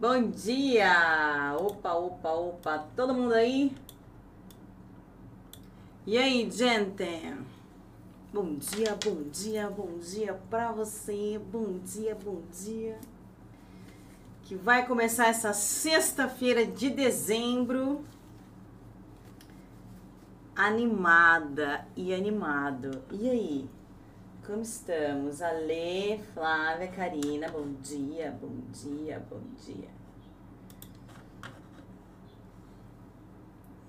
Bom dia! Opa, opa, opa. Todo mundo aí? E aí, gente? Bom dia, bom dia, bom dia pra você. Bom dia, bom dia. Que vai começar essa sexta-feira de dezembro. Animada e animado. E aí? Como estamos? Ale, Flávia, Karina, bom dia, bom dia, bom dia.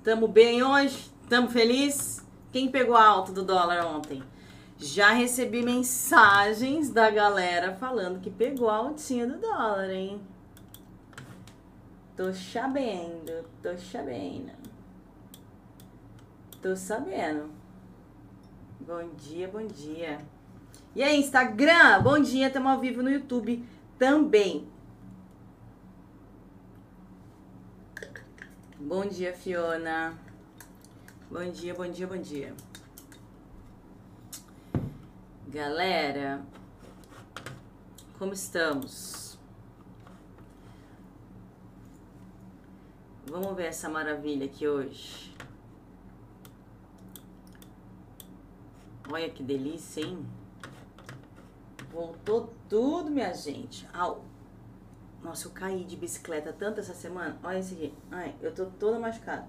Tamo bem hoje? Tamo feliz? Quem pegou a alta do dólar ontem? Já recebi mensagens da galera falando que pegou a altinha do dólar, hein? Tô sabendo, tô sabendo. Tô sabendo. Bom dia, bom dia. E aí, Instagram, bom dia, estamos ao vivo no YouTube também. Bom dia, Fiona. Bom dia, bom dia, bom dia. Galera, como estamos? Vamos ver essa maravilha aqui hoje. Olha que delícia, hein? Voltou tudo, minha gente. Au. Nossa, eu caí de bicicleta tanto essa semana. Olha esse aqui. Ai, eu tô toda machucada.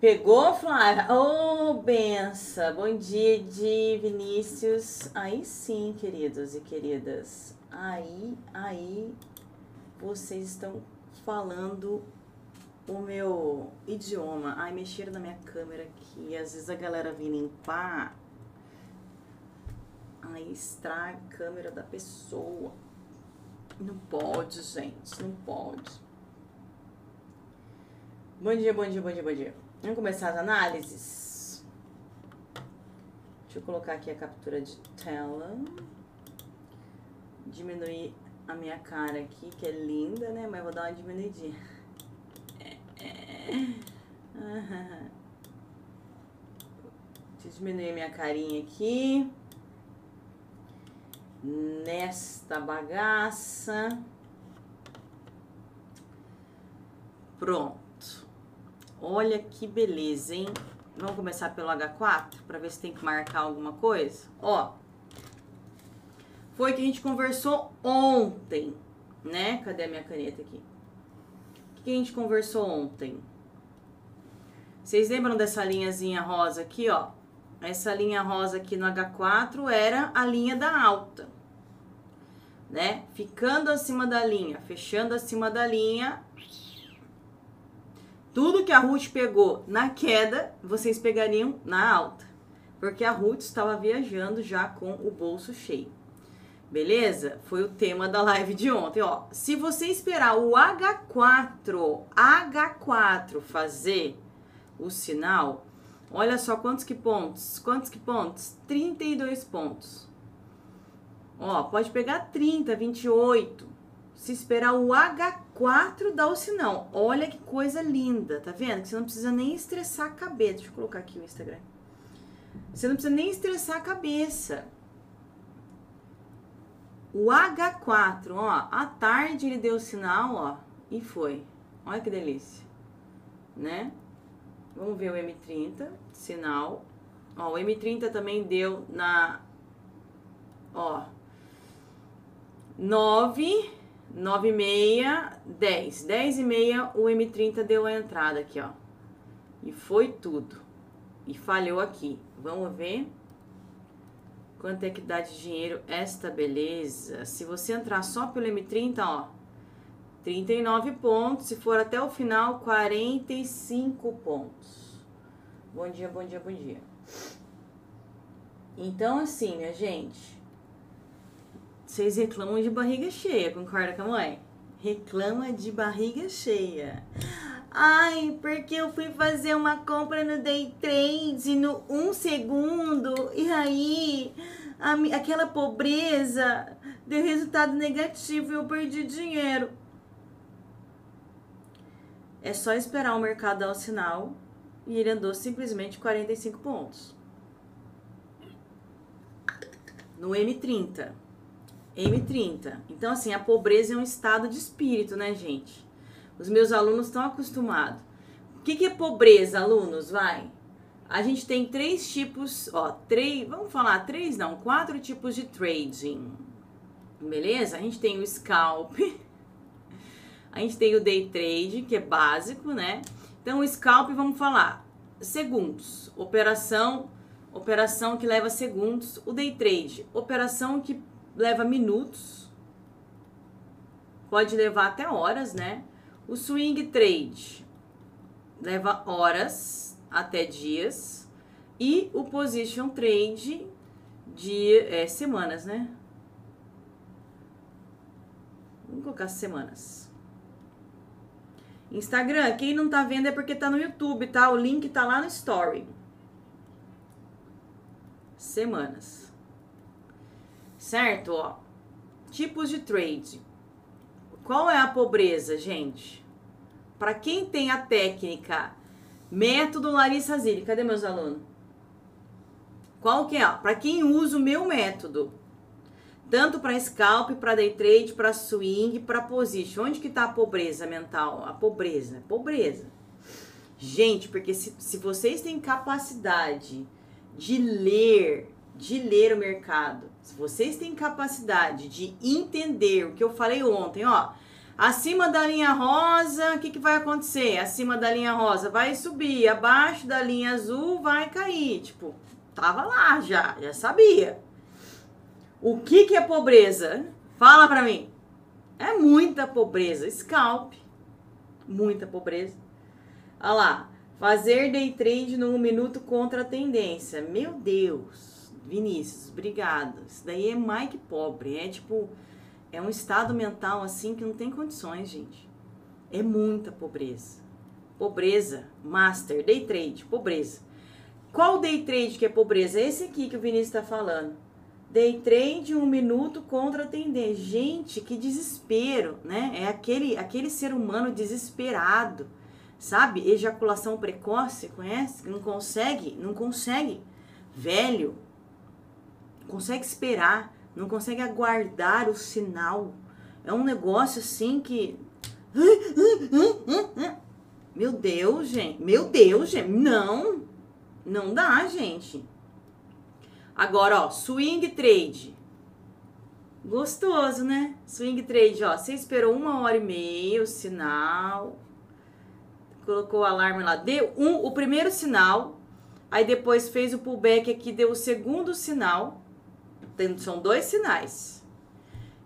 Pegou, Flávia? Ô, oh, benção. Bom dia de Vinícius. Aí sim, queridos e queridas. Aí, aí, vocês estão falando o meu idioma. Ai, mexeram na minha câmera aqui. Às vezes a galera vem limpar Aí estraga a câmera da pessoa. Não pode, gente, não pode. Bom dia, bom dia, bom dia, bom dia. Vamos começar as análises? Deixa eu colocar aqui a captura de tela. Diminuir a minha cara aqui, que é linda, né? Mas vou dar uma diminuidinha. Deixa eu diminuir minha carinha aqui nesta bagaça. Pronto. Olha que beleza, hein? Vamos começar pelo H4 para ver se tem que marcar alguma coisa. Ó, foi que a gente conversou ontem, né? Cadê a minha caneta aqui? O que a gente conversou ontem? Vocês lembram dessa linhazinha rosa aqui, ó? essa linha rosa aqui no H4 era a linha da alta, né? Ficando acima da linha, fechando acima da linha. Tudo que a Ruth pegou na queda, vocês pegariam na alta. Porque a Ruth estava viajando já com o bolso cheio. Beleza? Foi o tema da live de ontem, ó. Se você esperar o H4, H4 fazer o sinal, Olha só quantos que pontos. Quantos que pontos? 32 pontos. Ó, pode pegar 30, 28. Se esperar o H4 dá o sinal. Olha que coisa linda, tá vendo? Que você não precisa nem estressar a cabeça. Deixa eu colocar aqui o Instagram. Você não precisa nem estressar a cabeça. O H4, ó, à tarde ele deu o sinal, ó, e foi. Olha que delícia, né? Vamos ver o M30, sinal. Ó, o M30 também deu na, ó, 9, 9 e meia, 10. 10 e meia o M30 deu a entrada aqui, ó. E foi tudo. E falhou aqui. Vamos ver quanto é que dá de dinheiro esta beleza. Se você entrar só pelo M30, ó, 39 pontos. Se for até o final, 45 pontos. Bom dia, bom dia, bom dia. Então, assim, minha gente. Vocês reclamam de barriga cheia, concorda com a mãe? Reclama de barriga cheia. Ai, porque eu fui fazer uma compra no day trade no um segundo e aí a, aquela pobreza deu resultado negativo e eu perdi dinheiro. É só esperar o mercado dar o sinal e ele andou simplesmente 45 pontos. No M30. M30. Então, assim, a pobreza é um estado de espírito, né, gente? Os meus alunos estão acostumados. O que, que é pobreza, alunos? Vai. A gente tem três tipos, ó, três, vamos falar três, não, quatro tipos de trading. Beleza? A gente tem o scalp, a gente tem o day trade, que é básico, né? Então, o scalp, vamos falar, segundos, operação, operação que leva segundos. O day trade, operação que leva minutos, pode levar até horas, né? O swing trade leva horas até dias e o position trade de é, semanas, né? Vamos colocar semanas. Instagram, quem não tá vendo é porque tá no YouTube, tá? O link tá lá no story. Semanas. Certo, ó. Tipos de trade. Qual é a pobreza, gente? Para quem tem a técnica Método Larissa Zilli. Cadê meus alunos? Qual que é? Para quem usa o meu método, tanto para scalp, para day trade, para swing, para position. Onde que tá a pobreza mental? A pobreza, pobreza. Gente, porque se, se vocês têm capacidade de ler, de ler o mercado, se vocês têm capacidade de entender o que eu falei ontem, ó, Acima da linha rosa, o que, que vai acontecer? Acima da linha rosa vai subir, abaixo da linha azul vai cair. Tipo, tava lá já, já sabia. O que, que é pobreza? Fala pra mim. É muita pobreza. Scalp. Muita pobreza. Olha lá. Fazer day trade 1 minuto contra a tendência. Meu Deus. Vinícius, obrigado. Isso daí é que pobre. É tipo é um estado mental assim que não tem condições, gente. É muita pobreza. Pobreza, master, day trade, pobreza. Qual day trade que é pobreza? Esse aqui que o Vinícius está falando. Day trade, um minuto contra a tendência. Gente, que desespero, né? É aquele, aquele ser humano desesperado, sabe? Ejaculação precoce, conhece? Não consegue, não consegue. Velho, consegue esperar não consegue aguardar o sinal. É um negócio assim que. Meu Deus, gente. Meu Deus, gente. Não. Não dá, gente. Agora, ó, swing trade. Gostoso, né? Swing trade, ó. Você esperou uma hora e meia o sinal. Colocou o alarme lá. Deu um, o primeiro sinal. Aí depois fez o pullback aqui, deu o segundo sinal são dois sinais.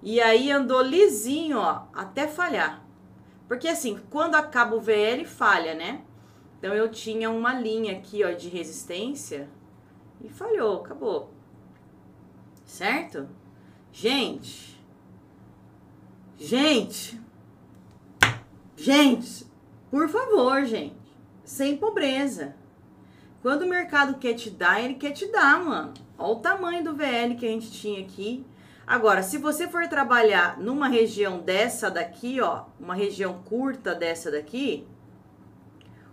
E aí andou lisinho, ó, até falhar. Porque assim, quando acaba o VL, falha, né? Então eu tinha uma linha aqui, ó, de resistência e falhou, acabou. Certo? Gente. Gente. Gente, por favor, gente, sem pobreza. Quando o mercado quer te dar, ele quer te dar, mano. Olha o tamanho do VL que a gente tinha aqui. Agora, se você for trabalhar numa região dessa daqui, ó, uma região curta dessa daqui,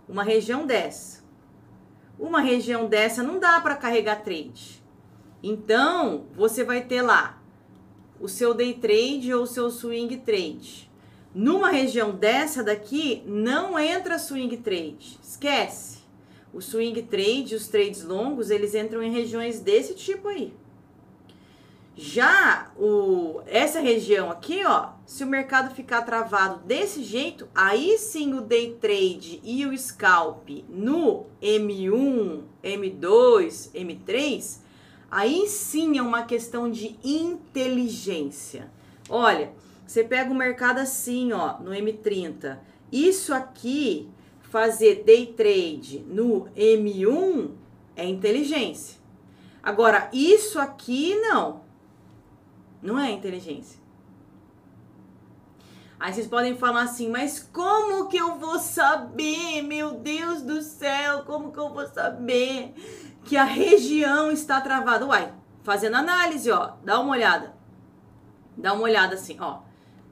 uma região dessa. Uma região dessa não dá para carregar trade. Então, você vai ter lá o seu day trade ou o seu swing trade. Numa região dessa daqui, não entra swing trade. Esquece. O swing trade, os trades longos, eles entram em regiões desse tipo aí. Já o, essa região aqui, ó, se o mercado ficar travado desse jeito, aí sim o day trade e o scalp no M1, M2, M3, aí sim é uma questão de inteligência. Olha, você pega o mercado assim, ó, no M30. Isso aqui fazer day trade no M1 é inteligência. Agora, isso aqui não. Não é inteligência. Aí vocês podem falar assim, mas como que eu vou saber, meu Deus do céu, como que eu vou saber que a região está travada? Uai, fazendo análise, ó, dá uma olhada. Dá uma olhada assim, ó.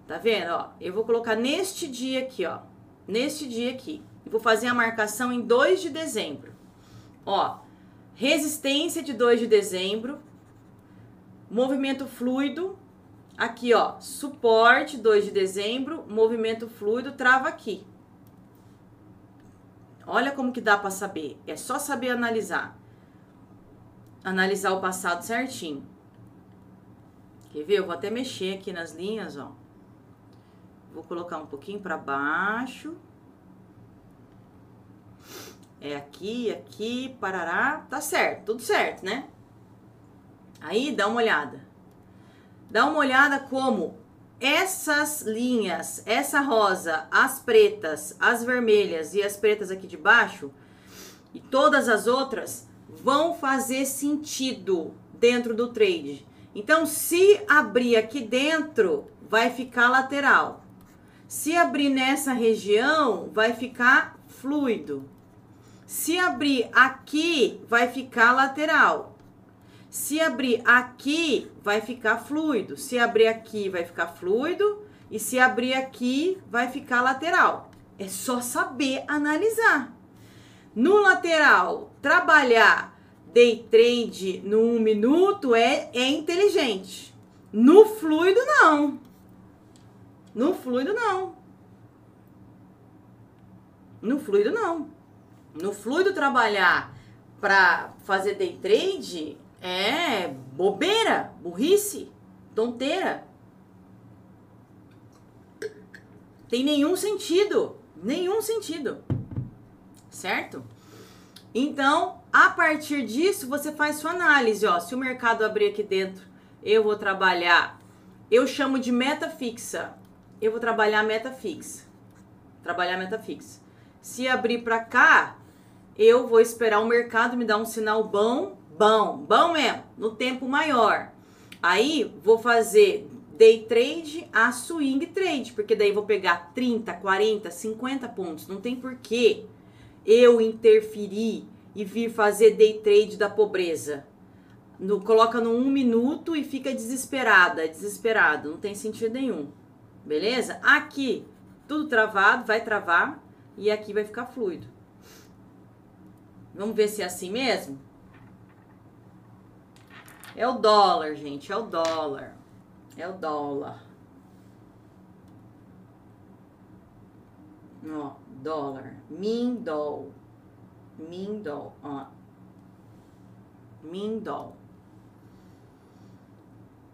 Tá vendo, ó? Eu vou colocar neste dia aqui, ó. Neste dia aqui vou fazer a marcação em 2 de dezembro. Ó, resistência de 2 de dezembro, movimento fluido, Aqui, ó, suporte 2 de dezembro, movimento fluido, trava aqui. Olha como que dá para saber. É só saber analisar. Analisar o passado certinho. Quer ver? Eu vou até mexer aqui nas linhas, ó. Vou colocar um pouquinho para baixo. É aqui, aqui, parará. Tá certo, tudo certo, né? Aí, dá uma olhada. Dá uma olhada como essas linhas, essa rosa, as pretas, as vermelhas e as pretas aqui de baixo, e todas as outras, vão fazer sentido dentro do trade. Então, se abrir aqui dentro, vai ficar lateral. Se abrir nessa região, vai ficar fluido. Se abrir aqui, vai ficar lateral. Se abrir aqui, vai ficar fluido. Se abrir aqui, vai ficar fluido. E se abrir aqui, vai ficar lateral. É só saber analisar. No lateral, trabalhar day trade no um minuto é, é inteligente. No fluido, não. No fluido, não. No fluido, não. No fluido, trabalhar para fazer day trade é bobeira, burrice, tonteira. Tem nenhum sentido. Nenhum sentido. Certo? Então, a partir disso, você faz sua análise, ó. Se o mercado abrir aqui dentro, eu vou trabalhar. Eu chamo de meta fixa. Eu vou trabalhar meta fixa. Trabalhar meta fixa. Se abrir para cá, eu vou esperar o mercado me dar um sinal bom, bom, bom mesmo, no tempo maior. Aí vou fazer day trade a swing trade, porque daí vou pegar 30, 40, 50 pontos. Não tem porquê eu interferir e vir fazer day trade da pobreza. No, coloca no um minuto e fica desesperada, desesperado. Não tem sentido nenhum. Beleza? Aqui, tudo travado, vai travar. E aqui vai ficar fluido. Vamos ver se é assim mesmo? É o dólar, gente. É o dólar. É o dólar. Ó, dólar. Mindol. Mindol, ó. Mindol.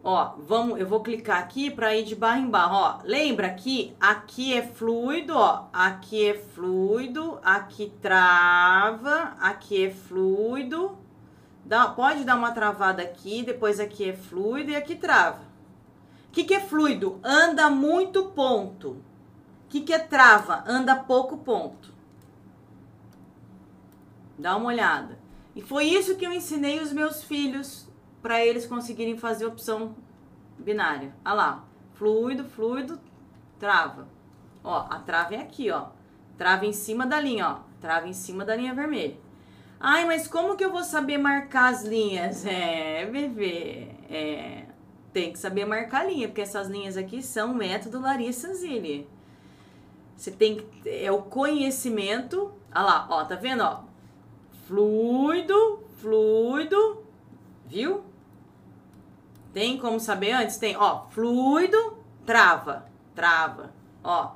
Ó, vamos, eu vou clicar aqui para ir de barra em barra, ó. Lembra que aqui é fluido, ó. Aqui é fluido, aqui trava, aqui é fluido. Dá, pode dar uma travada aqui, depois aqui é fluido e aqui trava. O que, que é fluido? Anda muito ponto. O que, que é trava? Anda pouco ponto. Dá uma olhada. E foi isso que eu ensinei os meus filhos para eles conseguirem fazer opção binária. Olha lá, fluido, fluido, trava. Ó, a trava é aqui, ó. Trava em cima da linha, ó. Trava em cima da linha vermelha. Ai, mas como que eu vou saber marcar as linhas? É, bebê, é, tem que saber marcar a linha, porque essas linhas aqui são método Larissa Zilli. Você tem que, é o conhecimento, olha lá, ó, tá vendo, ó? Fluido, fluido, viu? Tem como saber antes? Tem, ó, fluido, trava, trava, ó.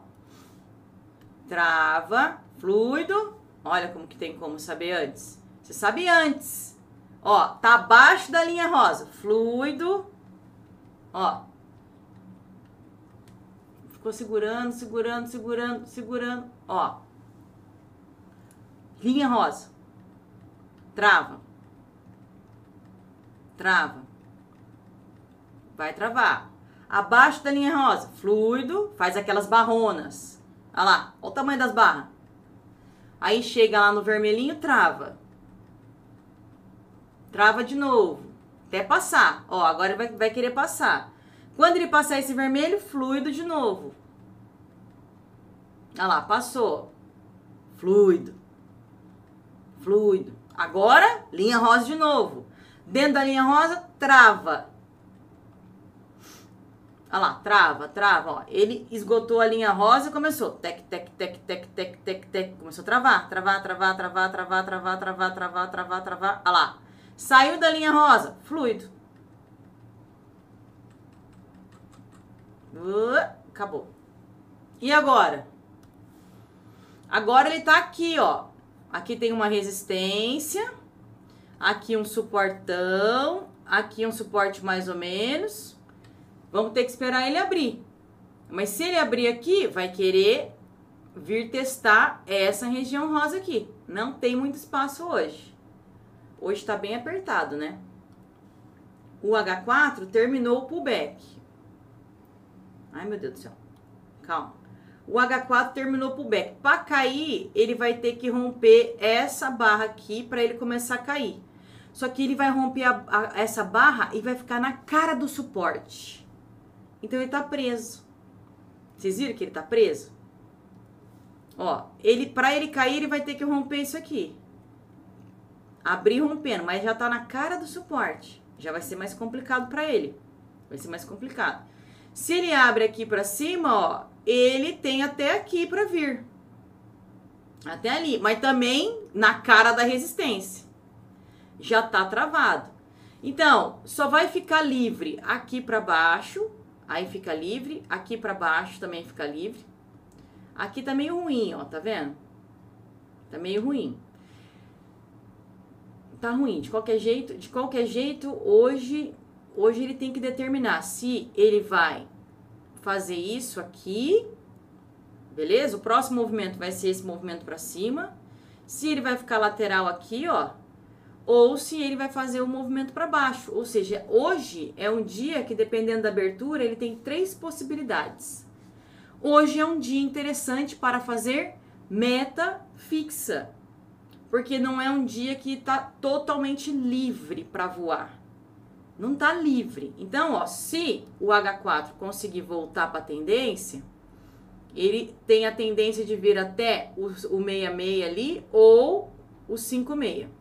Trava, fluido, olha como que tem como saber antes. Você sabe antes. Ó, tá abaixo da linha rosa, fluido, ó. Ficou segurando, segurando, segurando, segurando, ó. Linha rosa. Trava. Trava vai travar. Abaixo da linha rosa, fluido, faz aquelas barronas. Olha lá, olha o tamanho das barras. Aí chega lá no vermelhinho, trava. Trava de novo, até passar. Ó, agora vai, vai querer passar. Quando ele passar esse vermelho, fluido de novo. Olha lá, passou. Fluido. Fluido. Agora, linha rosa de novo. Dentro da linha rosa, trava. Olha lá, trava, trava, ó. Ele esgotou a linha rosa e começou. Tec, tec, tec, tec, tec, tec, tec. Começou a travar, travar, travar, travar, travar, travar, travar, travar, travar, travar. Olha lá. Saiu da linha rosa, fluido. Uh, acabou. E agora? Agora ele tá aqui, ó. Aqui tem uma resistência. Aqui um suportão. Aqui um suporte mais ou menos. Vamos ter que esperar ele abrir. Mas se ele abrir aqui, vai querer vir testar essa região rosa aqui. Não tem muito espaço hoje. Hoje tá bem apertado, né? O H4 terminou o pullback. Ai, meu Deus do céu. Calma. O H4 terminou o pullback. Para cair, ele vai ter que romper essa barra aqui para ele começar a cair. Só que ele vai romper a, a, essa barra e vai ficar na cara do suporte. Então ele tá preso. Vocês viram que ele tá preso? Ó, ele para ele cair, ele vai ter que romper isso aqui. Abrir rompendo, mas já tá na cara do suporte. Já vai ser mais complicado para ele. Vai ser mais complicado. Se ele abre aqui para cima, ó, ele tem até aqui para vir. Até ali, mas também na cara da resistência. Já tá travado. Então, só vai ficar livre aqui para baixo Aí fica livre, aqui para baixo também fica livre. Aqui tá meio ruim, ó, tá vendo? Tá meio ruim. Tá ruim, de qualquer jeito, de qualquer jeito, hoje, hoje ele tem que determinar se ele vai fazer isso aqui, beleza? O próximo movimento vai ser esse movimento para cima. Se ele vai ficar lateral aqui, ó, ou se ele vai fazer o movimento para baixo. Ou seja, hoje é um dia que, dependendo da abertura, ele tem três possibilidades. Hoje é um dia interessante para fazer meta fixa, porque não é um dia que está totalmente livre para voar. Não está livre. Então, ó, se o H4 conseguir voltar para a tendência, ele tem a tendência de vir até o, o 66 ali ou o 56.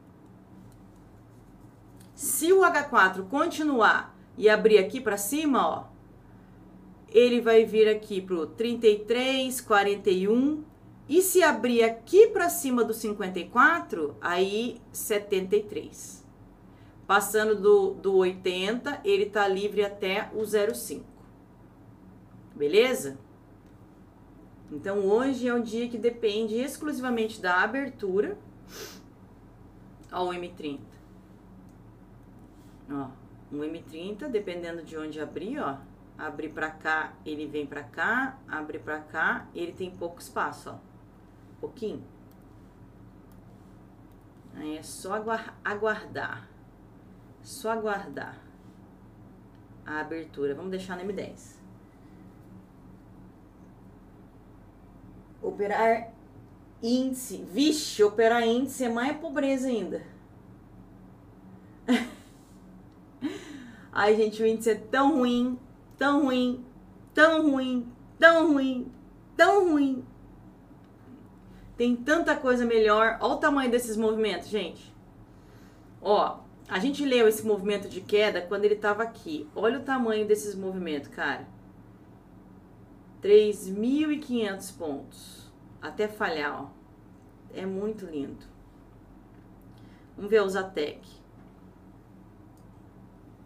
Se o H4 continuar e abrir aqui para cima, ó, ele vai vir aqui pro 33, 41. E se abrir aqui para cima do 54, aí 73. Passando do, do 80, ele tá livre até o 05. Beleza? Então hoje é um dia que depende exclusivamente da abertura ao M30. Ó, um M30, dependendo de onde abrir, ó. Abrir pra cá, ele vem pra cá. Abre pra cá, ele tem pouco espaço, ó. Pouquinho. Aí é só aguardar. Só aguardar a abertura. Vamos deixar no M10. Operar índice. Vixe, operar índice é mais pobreza ainda. Ai, gente, o índice é tão ruim, tão ruim, tão ruim, tão ruim, tão ruim. Tem tanta coisa melhor. Olha o tamanho desses movimentos, gente. Ó, a gente leu esse movimento de queda quando ele estava aqui. Olha o tamanho desses movimentos, cara. 3.500 pontos. Até falhar, ó. É muito lindo. Vamos ver o Zatec.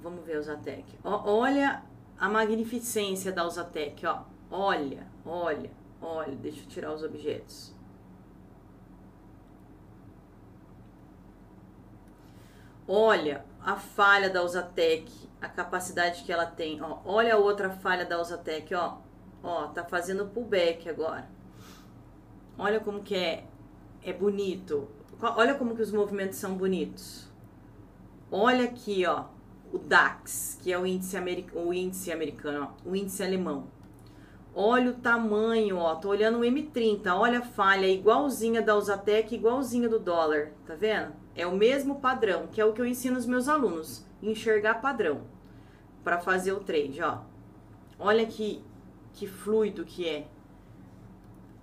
Vamos ver a Usatec. olha a magnificência da Usatec, ó. Olha, olha, olha. Deixa eu tirar os objetos. Olha a falha da Usatec, a capacidade que ela tem. Ó, olha a outra falha da Usatec, ó. Ó, tá fazendo pullback agora. Olha como que é, é bonito. Olha como que os movimentos são bonitos. Olha aqui, ó o DAX, que é o índice, o índice americano, ó, o índice alemão. Olha o tamanho, ó, tô olhando o M30, olha a falha, igualzinha da Usatec, igualzinha do dólar, tá vendo? É o mesmo padrão, que é o que eu ensino os meus alunos, enxergar padrão para fazer o trade, ó. Olha que que fluido que é.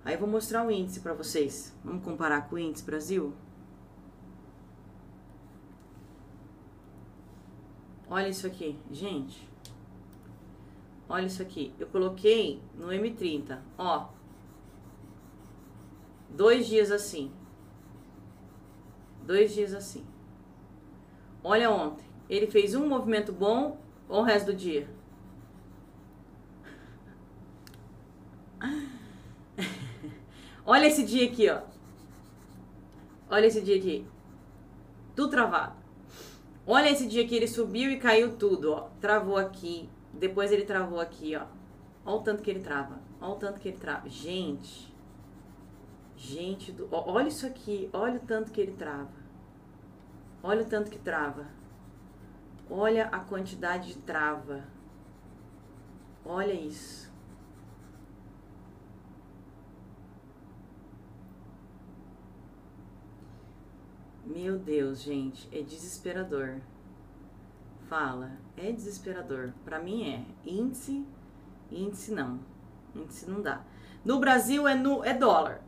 Aí eu vou mostrar o índice para vocês. Vamos comparar com o índice Brasil? Olha isso aqui, gente. Olha isso aqui. Eu coloquei no M30, ó. Dois dias assim. Dois dias assim. Olha ontem. Ele fez um movimento bom o resto do dia. Olha esse dia aqui, ó. Olha esse dia aqui. Tudo travado. Olha esse dia que ele subiu e caiu tudo, ó. Travou aqui. Depois ele travou aqui, ó. Olha o tanto que ele trava. Olha o tanto que ele trava. Gente. Gente, do... olha isso aqui. Olha o tanto que ele trava. Olha o tanto que trava. Olha a quantidade de trava. Olha isso. Meu Deus, gente, é desesperador. Fala, é desesperador. Para mim é. Índice, índice não. Índice não dá. No Brasil é no é dólar.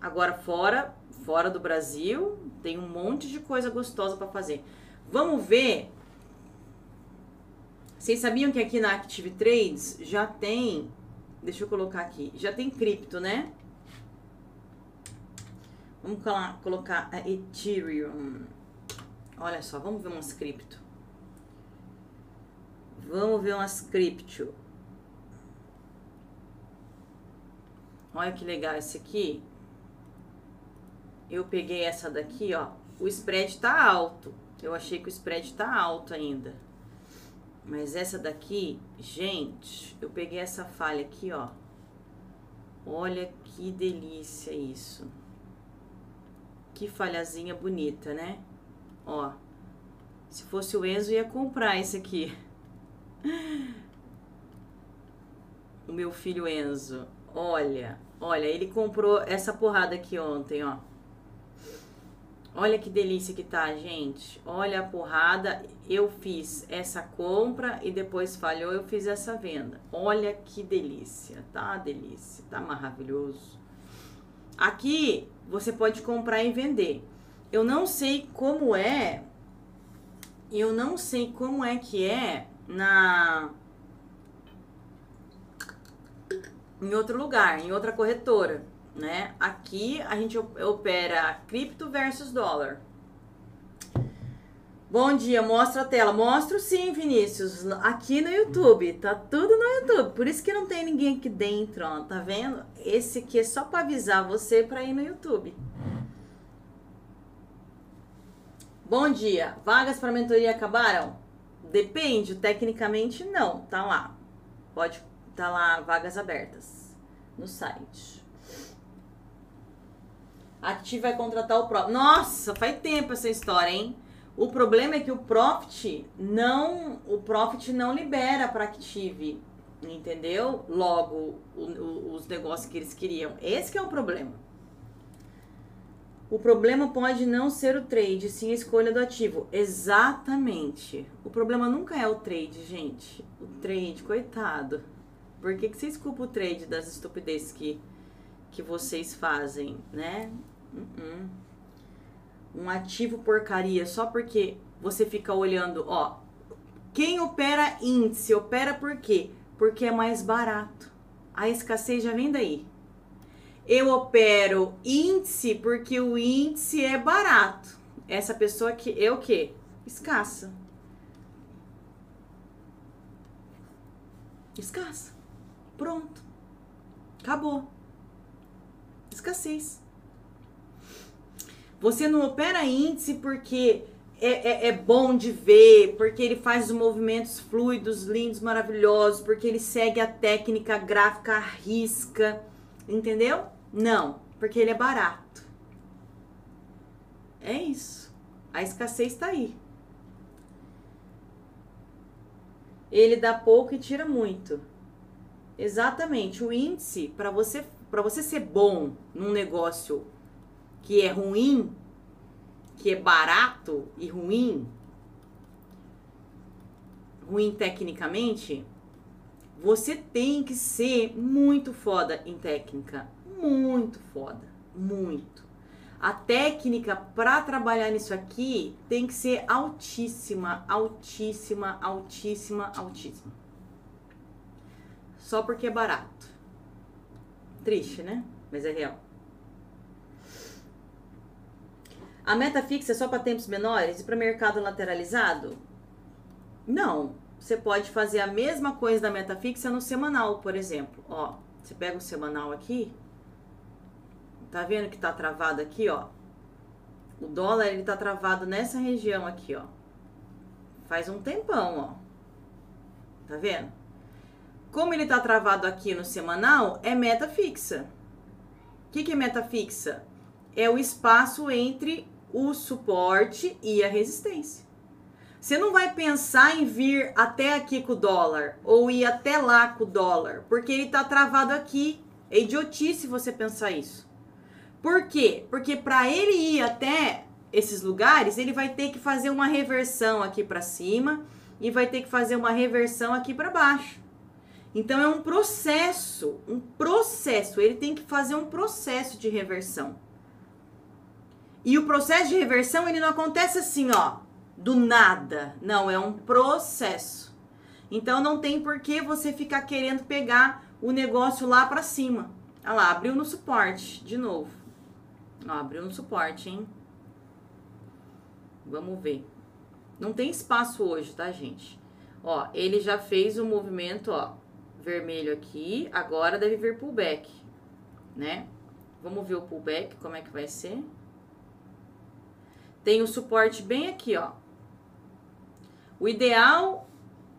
Agora fora, fora do Brasil, tem um monte de coisa gostosa para fazer. Vamos ver. Vocês sabiam que aqui na Active Trades já tem, deixa eu colocar aqui, já tem cripto, né? Vamos colocar a Ethereum. Olha só, vamos ver umas cripto. Vamos ver umas cripto. Olha que legal esse aqui. Eu peguei essa daqui, ó. O spread tá alto. Eu achei que o spread tá alto ainda. Mas essa daqui, gente, eu peguei essa falha aqui, ó. Olha que delícia isso. Que falhazinha bonita, né? Ó. Se fosse o Enzo, ia comprar esse aqui. O meu filho Enzo. Olha, olha, ele comprou essa porrada aqui ontem, ó. Olha que delícia que tá, gente. Olha a porrada. Eu fiz essa compra e depois falhou, eu fiz essa venda. Olha que delícia. Tá delícia, tá maravilhoso. Aqui você pode comprar e vender. Eu não sei como é, eu não sei como é que é na em outro lugar, em outra corretora, né? Aqui a gente opera cripto versus dólar. Bom dia, mostra a tela. Mostro sim, Vinícius. Aqui no YouTube. Tá tudo no YouTube. Por isso que não tem ninguém aqui dentro, ó. Tá vendo? Esse aqui é só para avisar você para ir no YouTube. Bom dia. Vagas para mentoria acabaram? Depende, tecnicamente não. Tá lá. Pode tá lá vagas abertas no site. Active vai contratar o próprio. Nossa, faz tempo essa história, hein? O problema é que o Profit não, o Profit não libera para Active, entendeu? Logo o, o, os negócios que eles queriam. Esse que é o problema. O problema pode não ser o trade, sim a escolha do ativo. Exatamente. O problema nunca é o trade, gente. O trade, coitado. Por que, que vocês culpam o trade das estupidezes que, que vocês fazem, né? Uh -uh um ativo porcaria só porque você fica olhando, ó, quem opera índice opera por quê? Porque é mais barato. A escassez já vem daí. Eu opero índice porque o índice é barato. Essa pessoa que é o quê? Escassa. Escassa. Pronto. Acabou. Escassez. Você não opera índice porque é, é, é, bom de ver, porque ele faz os movimentos fluidos, lindos, maravilhosos, porque ele segue a técnica gráfica à risca, entendeu? Não, porque ele é barato. É isso. A escassez está aí. Ele dá pouco e tira muito. Exatamente. O índice, para você, para você ser bom num negócio que é ruim, que é barato e ruim, ruim tecnicamente, você tem que ser muito foda em técnica, muito foda, muito. A técnica para trabalhar nisso aqui tem que ser altíssima, altíssima, altíssima, altíssima. Só porque é barato. Triste, né? Mas é real. A meta fixa é só para tempos menores e para mercado lateralizado? Não. Você pode fazer a mesma coisa da meta fixa no semanal, por exemplo. Ó, você pega o semanal aqui. Tá vendo que tá travado aqui, ó? O dólar, ele tá travado nessa região aqui, ó. Faz um tempão, ó. Tá vendo? Como ele tá travado aqui no semanal, é meta fixa. O que, que é meta fixa? É o espaço entre o suporte e a resistência. Você não vai pensar em vir até aqui com o dólar ou ir até lá com o dólar, porque ele tá travado aqui. É idiotice você pensar isso. Por quê? Porque para ele ir até esses lugares, ele vai ter que fazer uma reversão aqui para cima e vai ter que fazer uma reversão aqui para baixo. Então é um processo, um processo. Ele tem que fazer um processo de reversão. E o processo de reversão ele não acontece assim, ó, do nada. Não, é um processo. Então não tem por que você ficar querendo pegar o negócio lá para cima. Olha lá, abriu no suporte, de novo. Ó, abriu no suporte, hein? Vamos ver. Não tem espaço hoje, tá, gente? Ó, ele já fez o movimento, ó, vermelho aqui. Agora deve vir pullback, né? Vamos ver o pullback, como é que vai ser. Tem o suporte bem aqui, ó. O ideal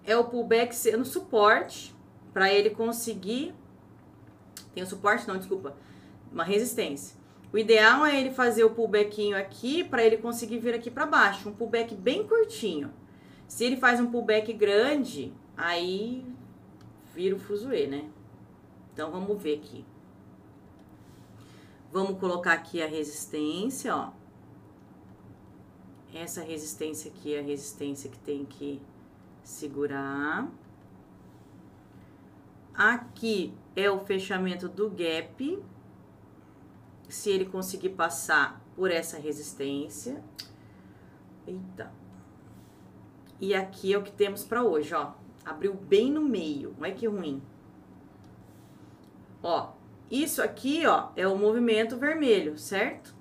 é o pullback ser suporte, para ele conseguir... Tem o suporte? Não, desculpa. Uma resistência. O ideal é ele fazer o pullbackinho aqui para ele conseguir vir aqui para baixo, um pullback bem curtinho. Se ele faz um pullback grande, aí vira o fuzuê, né? Então vamos ver aqui. Vamos colocar aqui a resistência, ó. Essa resistência aqui é a resistência que tem que segurar. Aqui é o fechamento do gap se ele conseguir passar por essa resistência. Eita. E aqui é o que temos para hoje, ó. Abriu bem no meio. Olha que ruim. Ó, isso aqui, ó, é o movimento vermelho, certo?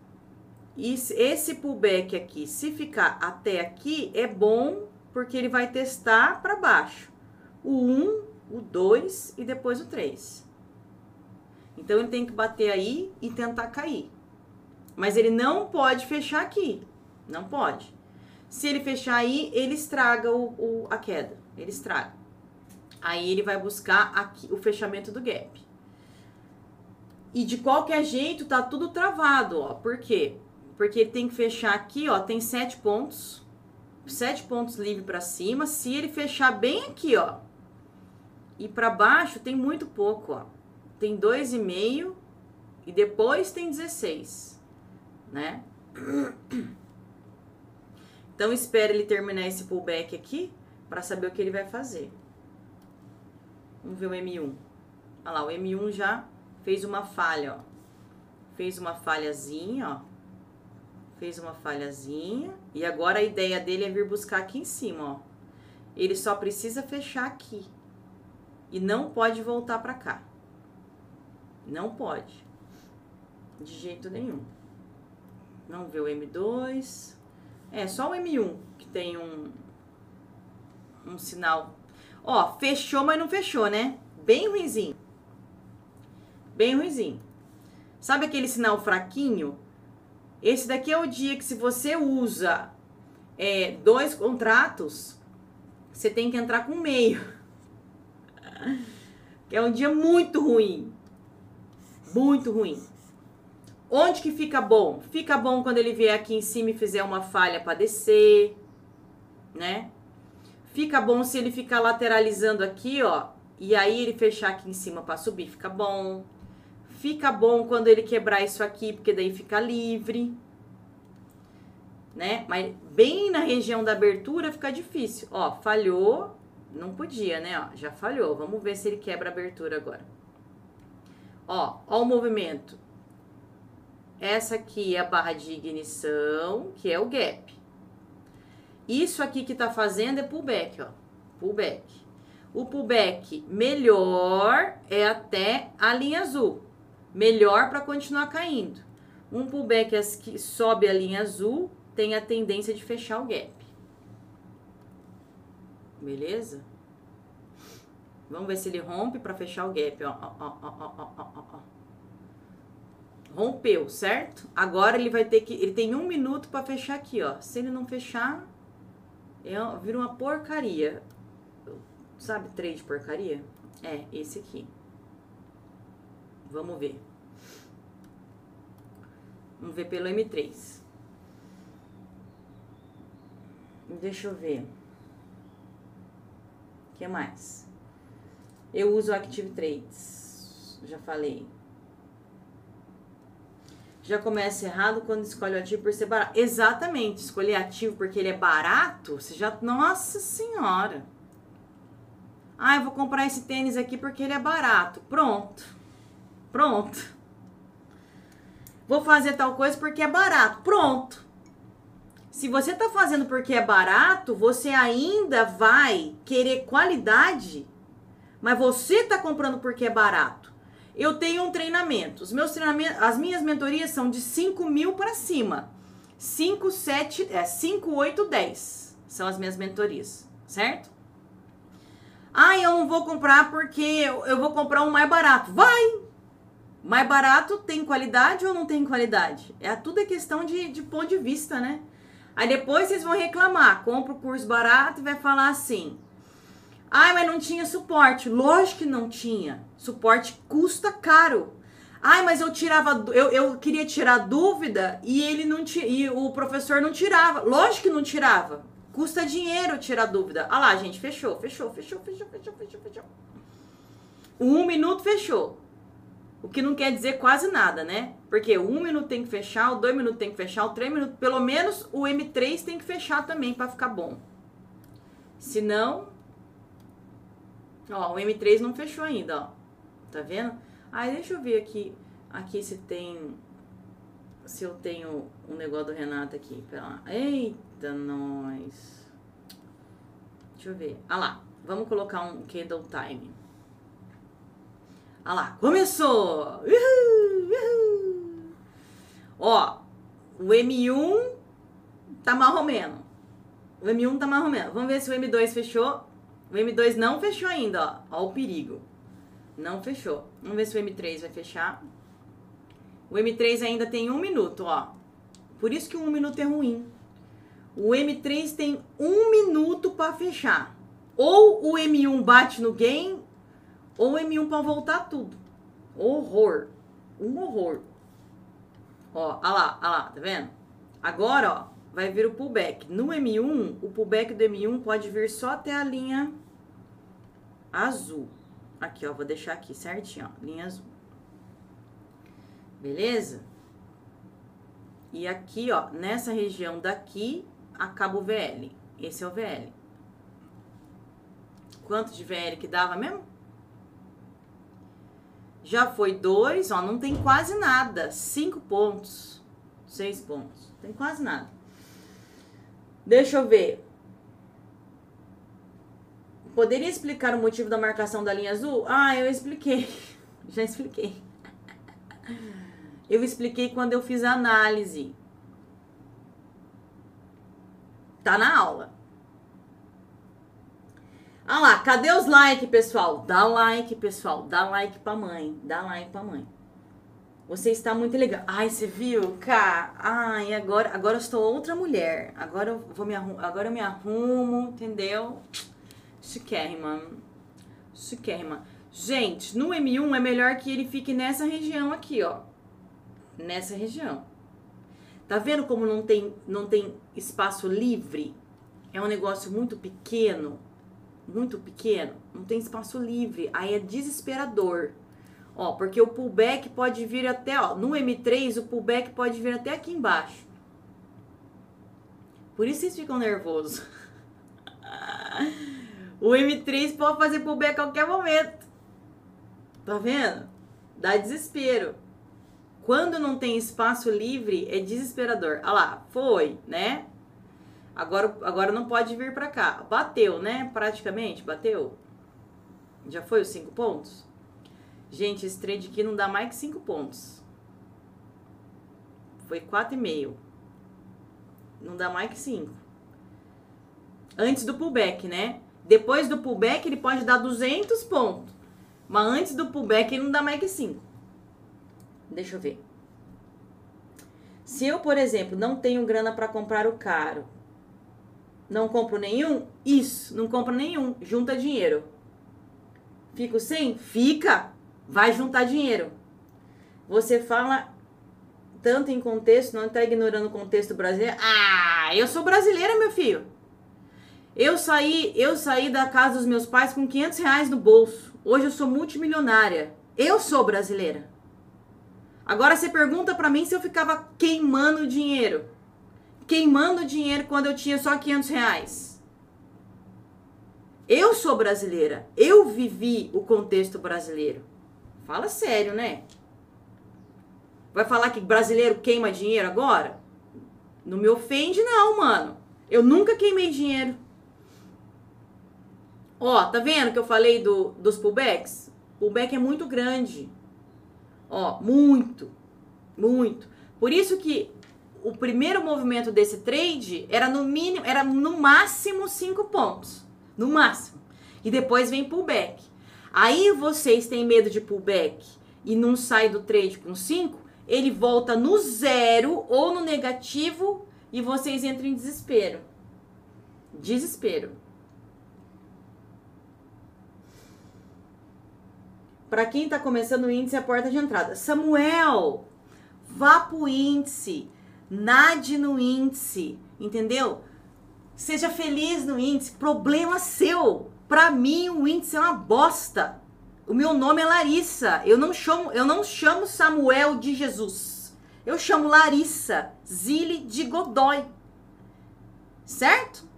E esse pullback aqui, se ficar até aqui, é bom porque ele vai testar para baixo. O 1, o 2 e depois o 3. Então ele tem que bater aí e tentar cair. Mas ele não pode fechar aqui. Não pode. Se ele fechar aí, ele estraga o, o, a queda. Ele estraga. Aí ele vai buscar aqui o fechamento do gap. E de qualquer jeito tá tudo travado, ó. Por quê? Porque ele tem que fechar aqui, ó, tem sete pontos. Sete pontos livre para cima. Se ele fechar bem aqui, ó, e para baixo tem muito pouco, ó tem 2,5 e depois tem 16, né? Então espere ele terminar esse pullback aqui para saber o que ele vai fazer. Vamos ver o M1. Olha lá, o M1 já fez uma falha, ó. Fez uma falhazinha, ó. Fez uma falhazinha. E agora a ideia dele é vir buscar aqui em cima, ó. Ele só precisa fechar aqui. E não pode voltar para cá. Não pode. De jeito nenhum. Vamos ver o M2. É, só o M1 que tem um, um sinal. Ó, fechou, mas não fechou, né? Bem ruizinho. Bem ruizinho. Sabe aquele sinal fraquinho? Esse daqui é o dia que se você usa é, dois contratos, você tem que entrar com meio. Que é um dia muito ruim. Muito ruim. Onde que fica bom? Fica bom quando ele vier aqui em cima e fizer uma falha para descer, né? Fica bom se ele ficar lateralizando aqui, ó, e aí ele fechar aqui em cima para subir, fica bom. Fica bom quando ele quebrar isso aqui, porque daí fica livre, né? Mas bem na região da abertura fica difícil. Ó, falhou, não podia, né? Ó, já falhou. Vamos ver se ele quebra a abertura agora. Ó, ó o movimento. Essa aqui é a barra de ignição, que é o gap. Isso aqui que tá fazendo é pullback, ó. Pullback. O pullback melhor é até a linha azul. Melhor para continuar caindo. Um pullback que sobe a linha azul tem a tendência de fechar o gap. Beleza? Vamos ver se ele rompe para fechar o gap, ó, ó, ó. Rompeu, certo? Agora ele vai ter que. Ele tem um minuto para fechar aqui, ó. Se ele não fechar, é, vira uma porcaria. Sabe trade porcaria? É, esse aqui. Vamos ver. Vamos ver pelo M3. Deixa eu ver. O que mais? Eu uso Active Trades. Já falei. Já começa errado quando escolhe o ativo por ser barato. Exatamente. Escolher ativo porque ele é barato, você já. Nossa Senhora! Ah, eu vou comprar esse tênis aqui porque ele é barato. Pronto. Pronto. Vou fazer tal coisa porque é barato. Pronto. Se você está fazendo porque é barato, você ainda vai querer qualidade, mas você está comprando porque é barato. Eu tenho um treinamento. Os meus treinamentos, as minhas mentorias são de 5 mil para cima. 5, 7, é 5, 8, 10 são as minhas mentorias, certo? Ah, eu não vou comprar porque eu, vou comprar um mais barato. Vai! Mais barato tem qualidade ou não tem qualidade? É tudo é questão de, de ponto de vista, né? Aí depois vocês vão reclamar, compra o curso barato e vai falar assim: "Ai, mas não tinha suporte". Lógico que não tinha. Suporte custa caro. Ai, mas eu tirava, eu, eu queria tirar dúvida e ele não e o professor não tirava. Lógico que não tirava. Custa dinheiro tirar dúvida. Ah lá, gente, fechou, fechou, fechou, fechou, fechou, fechou, fechou. Um minuto fechou. O que não quer dizer quase nada, né? Porque um minuto tem que fechar, o dois minutos tem que fechar, o três minutos, pelo menos o M3 tem que fechar também para ficar bom. Se não, ó, o M3 não fechou ainda, ó. Tá vendo? Aí deixa eu ver aqui, aqui se tem, se eu tenho um negócio do Renato aqui. Pera. Eita, nós. Deixa eu ver. Ah lá, vamos colocar um candle time. Olha lá, começou! Uhul, uhul. Ó, o M1 tá marromeno. O M1 tá marromeno. Vamos ver se o M2 fechou. O M2 não fechou ainda, ó. Ó o perigo. Não fechou. Vamos ver se o M3 vai fechar. O M3 ainda tem um minuto, ó. Por isso que um minuto é ruim. O M3 tem um minuto para fechar. Ou o M1 bate no game ou M1 para voltar tudo. Horror. Um horror. Ó, olha lá, olha lá, tá vendo? Agora, ó, vai vir o pullback. No M1, o pullback do M1 pode vir só até a linha azul. Aqui, ó, vou deixar aqui certinho, ó, linha azul. Beleza? E aqui, ó, nessa região daqui, acaba o VL. Esse é o VL. Quanto de VL que dava mesmo? Já foi dois, ó, não tem quase nada. Cinco pontos. Seis pontos. Tem quase nada. Deixa eu ver. Poderia explicar o motivo da marcação da linha azul? Ah, eu expliquei. Já expliquei. Eu expliquei quando eu fiz a análise. Tá na aula. Ah lá, cadê os likes, pessoal? Dá like, pessoal. Dá like pra mãe. Dá like pra mãe. Você está muito legal. Ai, você viu, cá? Ai, agora, agora eu estou outra mulher. Agora eu vou me arrum, agora eu me arrumo, entendeu? Chiquérrima. Chiquérrima. Gente, no M1 é melhor que ele fique nessa região aqui, ó. Nessa região. Tá vendo como não tem, não tem espaço livre? É um negócio muito pequeno muito pequeno, não tem espaço livre, aí é desesperador. Ó, porque o pullback pode vir até, ó, no M3 o pullback pode vir até aqui embaixo. Por isso vocês ficam nervosos. o M3 pode fazer pullback a qualquer momento. Tá vendo? Dá desespero. Quando não tem espaço livre, é desesperador. Olha lá, foi, né? Agora, agora não pode vir para cá. Bateu, né? Praticamente, bateu. Já foi os cinco pontos? Gente, esse trade aqui não dá mais que cinco pontos. Foi quatro e meio. Não dá mais que cinco. Antes do pullback, né? Depois do pullback, ele pode dar 200 pontos. Mas antes do pullback, ele não dá mais que 5. Deixa eu ver. Se eu, por exemplo, não tenho grana para comprar o caro, não compro nenhum, isso, não compro nenhum, junta dinheiro. Fico sem? Fica, vai juntar dinheiro. Você fala tanto em contexto, não está ignorando o contexto brasileiro. Ah, eu sou brasileira, meu filho. Eu saí, eu saí da casa dos meus pais com 500 reais no bolso. Hoje eu sou multimilionária. Eu sou brasileira. Agora você pergunta para mim se eu ficava queimando dinheiro. Queimando dinheiro quando eu tinha só 500 reais. Eu sou brasileira. Eu vivi o contexto brasileiro. Fala sério, né? Vai falar que brasileiro queima dinheiro agora? Não me ofende, não, mano. Eu nunca queimei dinheiro. Ó, tá vendo que eu falei do, dos pullbacks? Pullback é muito grande. Ó, muito, muito. Por isso que o primeiro movimento desse trade era no mínimo, era no máximo 5 pontos. No máximo. E depois vem pullback. Aí vocês têm medo de pullback e não sai do trade com 5, ele volta no zero ou no negativo e vocês entram em desespero. Desespero. Para quem está começando o índice, é a porta de entrada. Samuel, vá pro índice, nade no índice, entendeu? Seja feliz no índice, problema seu. Para mim, o índice é uma bosta. O meu nome é Larissa. Eu não chamo, eu não chamo Samuel de Jesus. Eu chamo Larissa Zile de Godoy. Certo?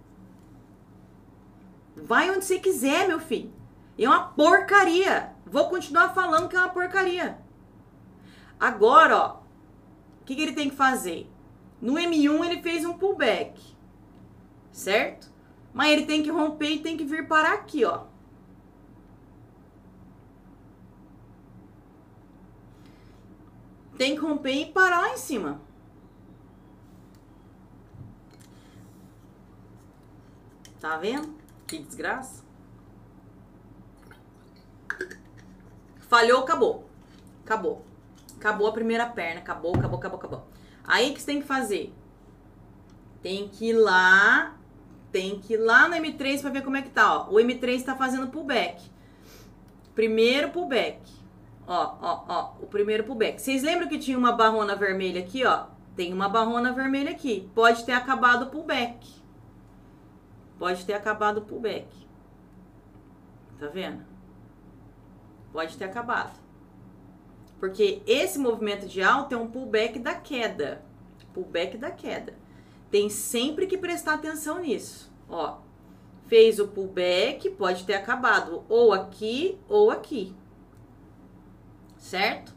Vai onde você quiser, meu filho. É uma porcaria. Vou continuar falando que é uma porcaria. Agora, ó, o que, que ele tem que fazer? No M1 ele fez um pullback, certo? Mas ele tem que romper e tem que vir parar aqui, ó. Tem que romper e parar lá em cima. Tá vendo? Que desgraça. Falhou, acabou. Acabou. Acabou a primeira perna. Acabou, acabou, acabou, acabou. Aí o que você tem que fazer? Tem que ir lá. Tem que ir lá no M3 para ver como é que tá. Ó. O M3 está fazendo pullback. Primeiro pullback. Ó, ó, ó. O primeiro pullback. Vocês lembram que tinha uma barrona vermelha aqui, ó? Tem uma barrona vermelha aqui. Pode ter acabado o pullback. Pode ter acabado o pullback. Tá vendo? Pode ter acabado. Porque esse movimento de alta é um pullback da queda. Pullback da queda. Tem sempre que prestar atenção nisso. Ó, fez o pullback, pode ter acabado ou aqui ou aqui. Certo?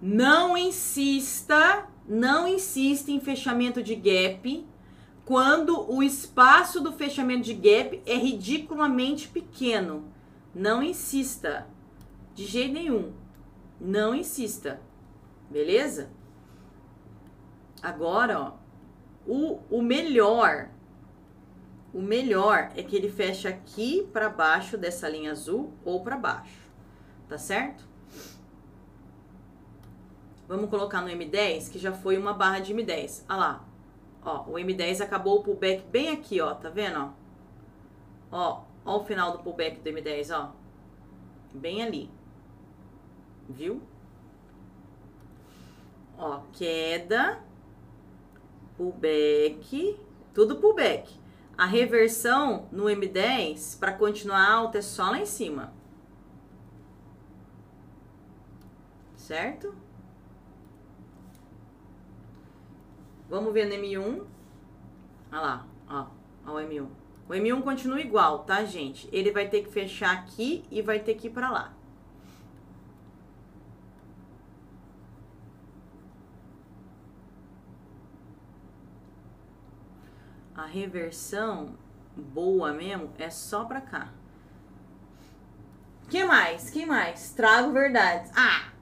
Não insista, não insista em fechamento de gap quando o espaço do fechamento de gap é ridiculamente pequeno. Não insista. De jeito nenhum. Não insista. Beleza? Agora, ó, o, o melhor, o melhor é que ele fecha aqui para baixo dessa linha azul ou para baixo. Tá certo? Vamos colocar no M10, que já foi uma barra de M10. Olha lá. Ó, o M10 acabou o pullback bem aqui, ó. Tá vendo, ó? Ó, ó o final do pullback do M10, ó. Bem ali viu? Ó, queda, pullback, tudo pullback. A reversão no M10 para continuar alta é só lá em cima. Certo? Vamos ver no M1. Olha lá, ó, ó o M1. O M1 continua igual, tá, gente? Ele vai ter que fechar aqui e vai ter que ir para lá. A reversão boa mesmo é só pra cá. que mais? que mais? Trago verdades. Ah,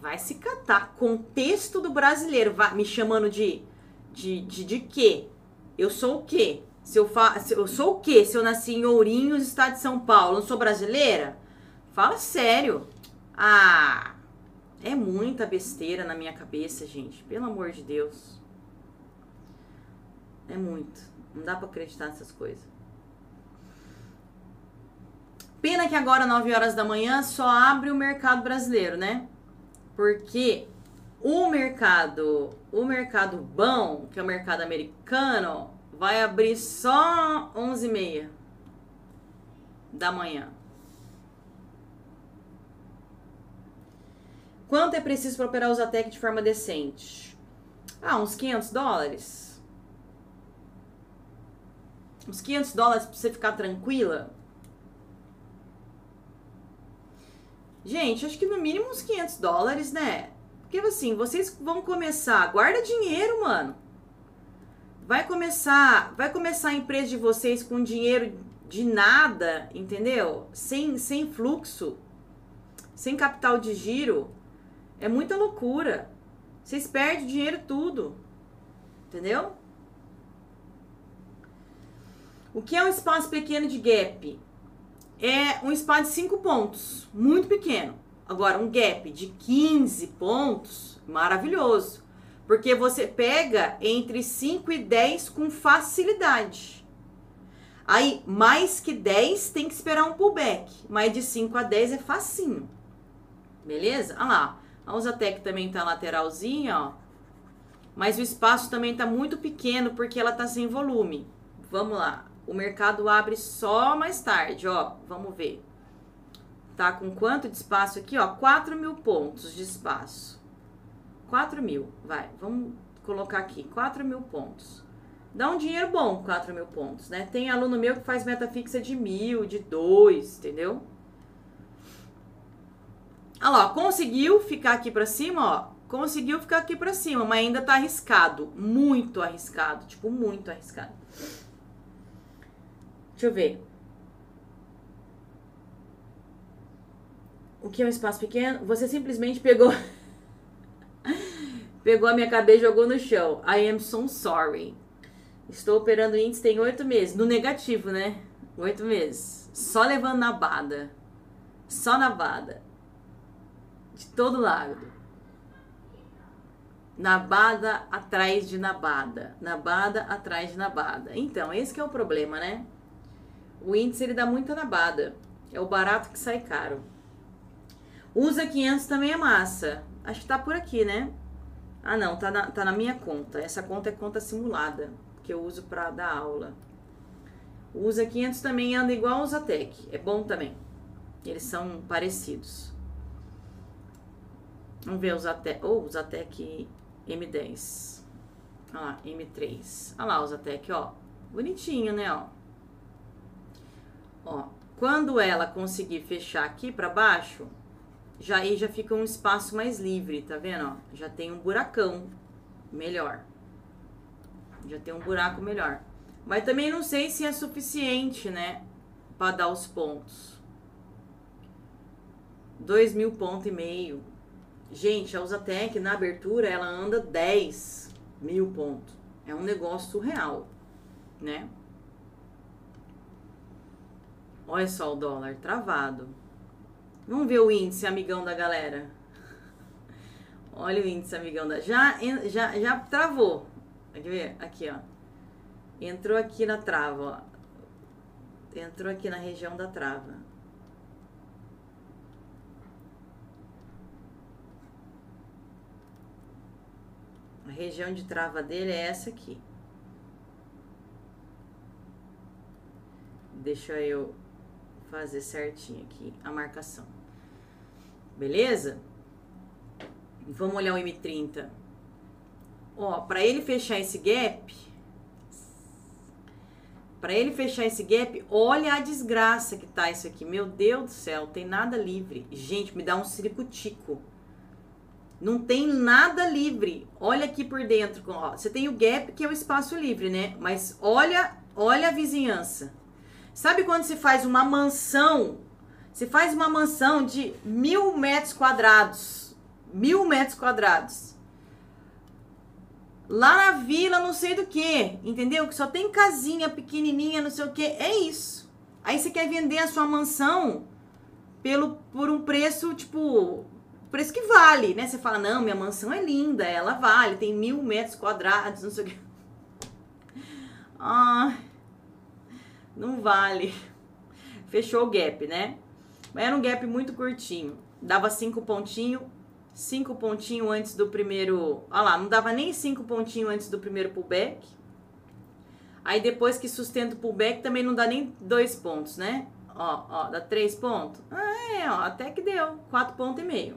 vai se catar. Contexto do brasileiro. Vai, me chamando de, de, de, de quê? Eu sou o quê? Se eu, fa, se eu sou o quê? Se eu nasci em Ourinhos, estado de São Paulo, não sou brasileira? Fala sério. Ah, é muita besteira na minha cabeça, gente. Pelo amor de Deus. É muito. Não dá pra acreditar nessas coisas. Pena que agora, 9 horas da manhã, só abre o mercado brasileiro, né? Porque o mercado, o mercado bom, que é o mercado americano, vai abrir só 11h30 da manhã. Quanto é preciso para operar o Zatec de forma decente? Ah, uns 500 dólares. Uns 500 dólares para você ficar tranquila. Gente, acho que no mínimo uns 500 dólares, né? Porque assim, vocês vão começar, guarda dinheiro, mano. Vai começar, vai começar a empresa de vocês com dinheiro de nada, entendeu? Sem, sem fluxo, sem capital de giro. É muita loucura. Vocês perdem dinheiro tudo. Entendeu? O que é um espaço pequeno de gap? É um espaço de 5 pontos, muito pequeno. Agora, um gap de 15 pontos, maravilhoso. Porque você pega entre 5 e 10 com facilidade. Aí, mais que 10 tem que esperar um pullback. Mas de 5 a 10 é facinho. Beleza? Olha lá. A Usatec também tá lateralzinha, ó. Mas o espaço também tá muito pequeno porque ela tá sem volume. Vamos lá. O mercado abre só mais tarde, ó. Vamos ver. Tá com quanto de espaço aqui, ó? 4 mil pontos de espaço. 4 mil, vai. Vamos colocar aqui, 4 mil pontos. Dá um dinheiro bom, 4 mil pontos, né? Tem aluno meu que faz meta fixa de mil, de dois, entendeu? Olha lá, conseguiu ficar aqui pra cima, ó. Conseguiu ficar aqui pra cima, mas ainda tá arriscado. Muito arriscado. Tipo, muito arriscado. Deixa eu ver. O que é um espaço pequeno? Você simplesmente pegou. pegou a minha cabeça e jogou no chão. I am so sorry. Estou operando índice tem oito meses. No negativo, né? Oito meses. Só levando na bada. Só na bada de todo lado. Nabada atrás de nabada, nabada atrás de nabada. Então, esse é o problema, né? O índice ele dá muita nabada. É o barato que sai caro. Usa 500 também é massa. Acho que tá por aqui, né? Ah, não, tá na, tá na minha conta. Essa conta é conta simulada, que eu uso para dar aula. Usa 500 também anda igual o Zatec. É bom também. Eles são parecidos. Vamos ver os até, ou oh, os Zatec M10. Olha lá, M3. Olha lá os Zatec, ó. Bonitinho, né, ó. Ó, quando ela conseguir fechar aqui para baixo, já aí já fica um espaço mais livre, tá vendo, ó? Já tem um buracão melhor. Já tem um buraco melhor. Mas também não sei se é suficiente, né, para dar os pontos. Dois mil pontos e meio. Gente, a Usatec na abertura ela anda 10 mil pontos. É um negócio surreal, né? Olha só o dólar travado. Vamos ver o índice, amigão da galera. Olha o índice, amigão da. Já, já, já travou. Quer ver? Aqui, ó. Entrou aqui na trava, ó. Entrou aqui na região da trava. A região de trava dele é essa aqui. Deixa eu fazer certinho aqui a marcação. Beleza? Vamos olhar o M30. Ó, para ele fechar esse gap, para ele fechar esse gap, olha a desgraça que tá isso aqui. Meu Deus do céu, tem nada livre. Gente, me dá um ciricutico. Não tem nada livre. Olha aqui por dentro. Ó, você tem o gap, que é o espaço livre, né? Mas olha, olha a vizinhança. Sabe quando se faz uma mansão? Você faz uma mansão de mil metros quadrados. Mil metros quadrados. Lá na vila, não sei do que, entendeu? Que só tem casinha pequenininha, não sei o que. É isso. Aí você quer vender a sua mansão pelo por um preço tipo preço que vale, né? Você fala, não, minha mansão é linda, ela vale, tem mil metros quadrados, não sei o que. Ah, não vale. Fechou o gap, né? Mas era um gap muito curtinho. Dava cinco pontinhos, cinco pontinhos antes do primeiro. Olha lá, não dava nem cinco pontinhos antes do primeiro pullback. Aí depois que sustenta o pullback também não dá nem dois pontos, né? Ó, ó, dá três pontos. Ah, é, ó, até que deu quatro pontos e meio.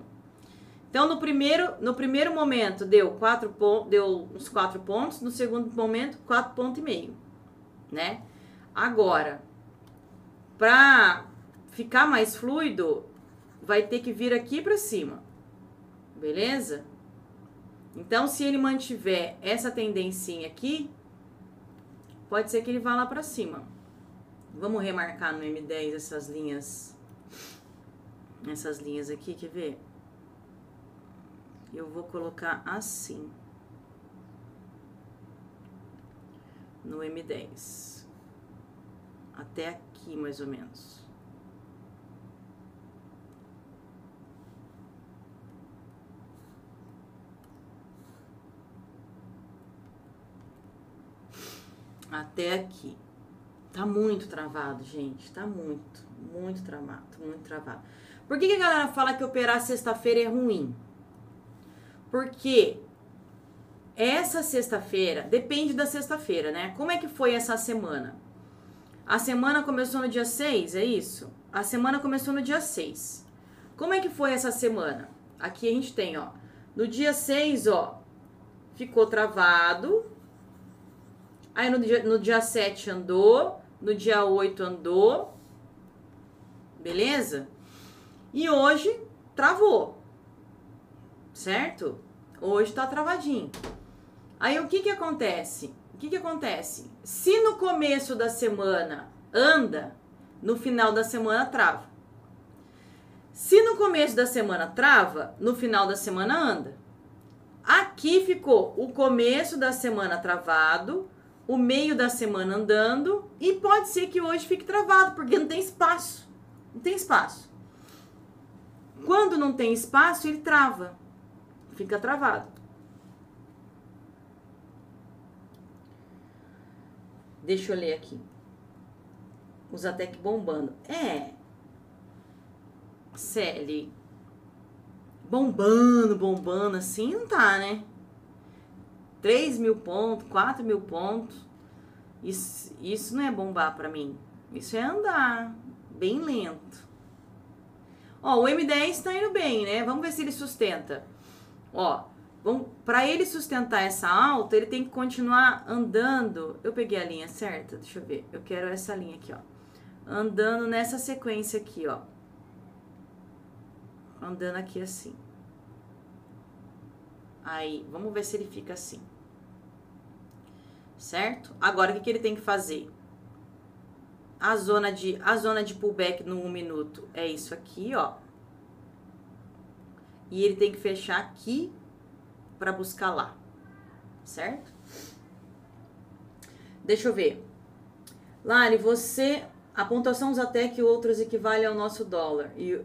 Então no primeiro, no primeiro momento deu quatro pontos, deu uns quatro pontos. No segundo momento quatro pontos e meio, né? Agora, para ficar mais fluido, vai ter que vir aqui para cima. Beleza? Então, se ele mantiver essa tendência aqui, pode ser que ele vá lá para cima. Vamos remarcar no M10 essas linhas. Essas linhas aqui, quer ver? Eu vou colocar assim. No M10. Até aqui, mais ou menos. até aqui. Tá muito travado, gente. Tá muito, muito travado, muito travado. Por que, que a galera fala que operar sexta-feira é ruim? Porque essa sexta-feira, depende da sexta-feira, né? Como é que foi essa semana? A semana começou no dia 6, é isso? A semana começou no dia 6. Como é que foi essa semana? Aqui a gente tem, ó. No dia 6, ó, ficou travado, Aí no dia, no dia 7 andou, no dia 8 andou, beleza? E hoje travou, certo? Hoje tá travadinho. Aí o que que acontece? O que que acontece? Se no começo da semana anda, no final da semana trava. Se no começo da semana trava, no final da semana anda. Aqui ficou o começo da semana travado, o meio da semana andando e pode ser que hoje fique travado, porque não tem espaço. Não tem espaço. Quando não tem espaço, ele trava. Fica travado. Deixa eu ler aqui. Os Atec bombando. É. Celi. Bombando, bombando assim, não tá, né? 3 mil pontos, 4 mil pontos. Isso, isso não é bombar para mim. Isso é andar bem lento. Ó, o M10 está indo bem, né? Vamos ver se ele sustenta. Ó, para ele sustentar essa alta, ele tem que continuar andando. Eu peguei a linha certa? Deixa eu ver. Eu quero essa linha aqui, ó. Andando nessa sequência aqui, ó. Andando aqui assim. Aí, vamos ver se ele fica assim certo? Agora, o que, que ele tem que fazer? A zona de, a zona de pullback no 1 um minuto é isso aqui, ó. E ele tem que fechar aqui para buscar lá, certo? Deixa eu ver. Lari, você... A pontuação Zatec e outras equivale ao nosso dólar. E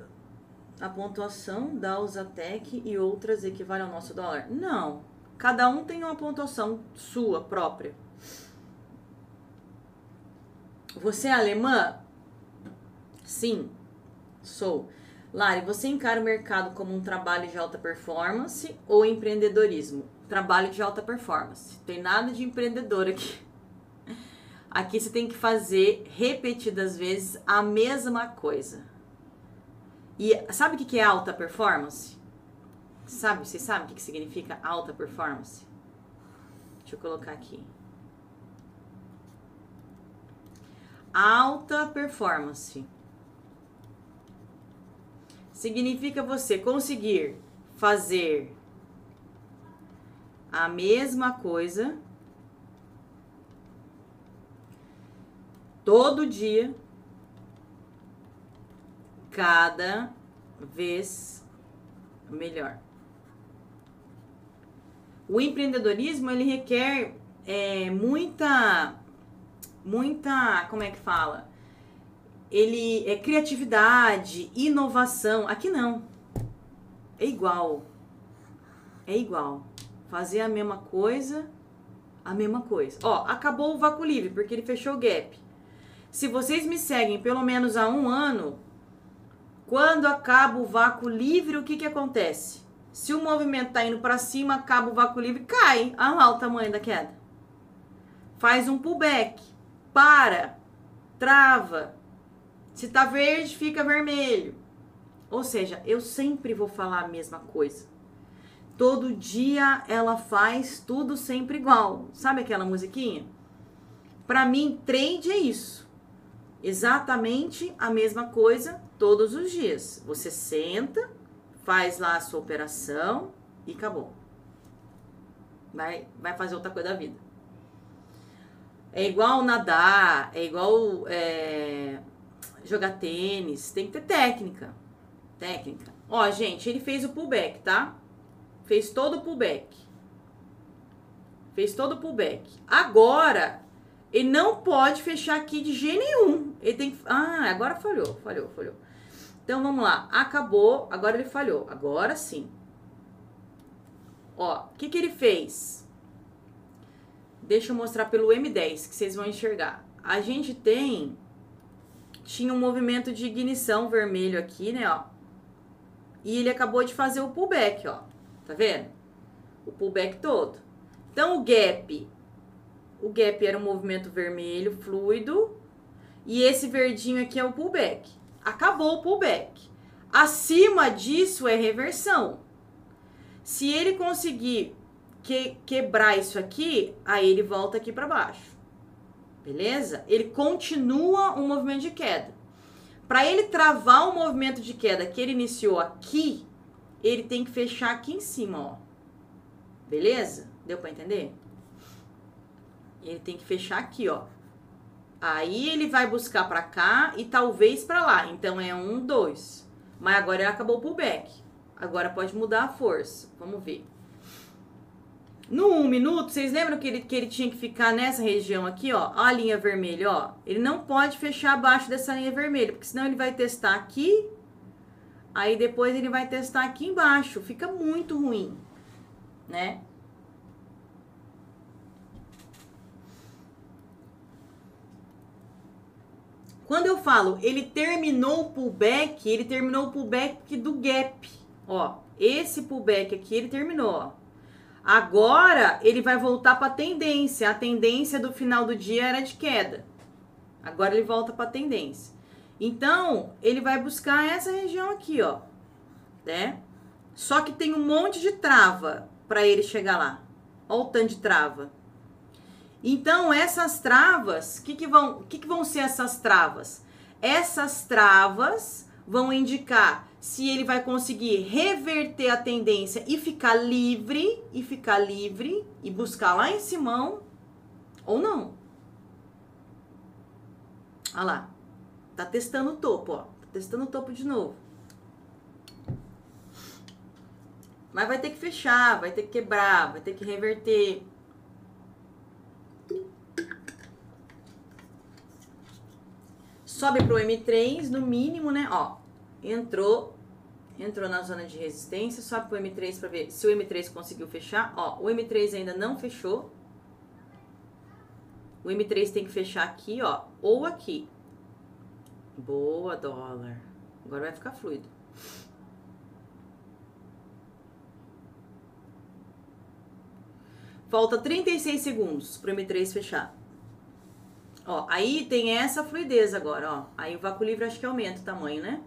a pontuação da Usatec e outras equivale ao nosso dólar? Não. Cada um tem uma pontuação sua própria. Você é alemã? Sim, sou. Lari, você encara o mercado como um trabalho de alta performance ou empreendedorismo? Trabalho de alta performance. Tem nada de empreendedor aqui. Aqui você tem que fazer repetidas vezes a mesma coisa. E sabe o que é alta performance? Sabe, você sabe o que significa alta performance? Deixa eu colocar aqui. alta performance. Significa você conseguir fazer a mesma coisa todo dia, cada vez melhor. O empreendedorismo ele requer é, muita muita, como é que fala? Ele é criatividade, inovação. Aqui não. É igual. É igual. Fazer a mesma coisa A mesma coisa. Ó, acabou o vácuo livre, porque ele fechou o gap. Se vocês me seguem pelo menos há um ano, quando acaba o vácuo livre, o que que acontece? Se o movimento tá indo para cima, acaba o vácuo livre, cai. Olha lá o tamanho da queda. Faz um pullback. Para. Trava. Se tá verde, fica vermelho. Ou seja, eu sempre vou falar a mesma coisa. Todo dia ela faz tudo sempre igual. Sabe aquela musiquinha? Para mim, trade é isso. Exatamente a mesma coisa todos os dias. Você senta, faz lá a sua operação e acabou. Vai, vai fazer outra coisa da vida. É igual nadar, é igual é, jogar tênis, tem que ter técnica. Técnica. Ó, gente, ele fez o pullback, tá? Fez todo o pullback. Fez todo o pullback. Agora, ele não pode fechar aqui de jeito nenhum. Ele tem que. Ah, agora falhou, falhou, falhou. Então vamos lá. Acabou, agora ele falhou. Agora sim. Ó, o que, que ele fez? Deixa eu mostrar pelo M10 que vocês vão enxergar. A gente tem. Tinha um movimento de ignição vermelho aqui, né? Ó. E ele acabou de fazer o pullback, ó. Tá vendo? O pullback todo. Então o gap o gap era um movimento vermelho fluido e esse verdinho aqui é o pullback. Acabou o pullback. Acima disso é reversão. Se ele conseguir que, quebrar isso aqui, aí ele volta aqui para baixo. Beleza? Ele continua um movimento de queda. Para ele travar o movimento de queda que ele iniciou aqui, ele tem que fechar aqui em cima, ó. Beleza? Deu para entender? Ele tem que fechar aqui, ó. Aí ele vai buscar para cá e talvez para lá. Então é um, dois. Mas agora ele acabou o pullback. Agora pode mudar a força. Vamos ver. No um minuto, vocês lembram que ele, que ele tinha que ficar nessa região aqui, ó? A linha vermelha, ó. Ele não pode fechar abaixo dessa linha vermelha, porque senão ele vai testar aqui. Aí depois ele vai testar aqui embaixo. Fica muito ruim, né? Quando eu falo ele terminou o pullback, ele terminou o pullback do gap. Ó, esse pullback aqui ele terminou, ó. Agora ele vai voltar para a tendência. A tendência do final do dia era de queda. Agora ele volta para a tendência. Então, ele vai buscar essa região aqui, ó, né? Só que tem um monte de trava para ele chegar lá. Olha o tanto de trava. Então, essas travas, o que, que, vão, que, que vão ser essas travas? Essas travas vão indicar se ele vai conseguir reverter a tendência e ficar livre, e ficar livre, e buscar lá em cima ou não. Olha lá. Tá testando o topo, ó. Tá testando o topo de novo. Mas vai ter que fechar, vai ter que quebrar, vai ter que reverter. sobe pro M3 no mínimo, né? Ó, entrou, entrou na zona de resistência, sobe pro M3 para ver se o M3 conseguiu fechar. Ó, o M3 ainda não fechou. O M3 tem que fechar aqui, ó, ou aqui. Boa, dólar. Agora vai ficar fluido. Falta 36 segundos pro M3 fechar. Ó, aí tem essa fluidez agora, ó. Aí o vácuo livre acho que aumenta o tamanho, né?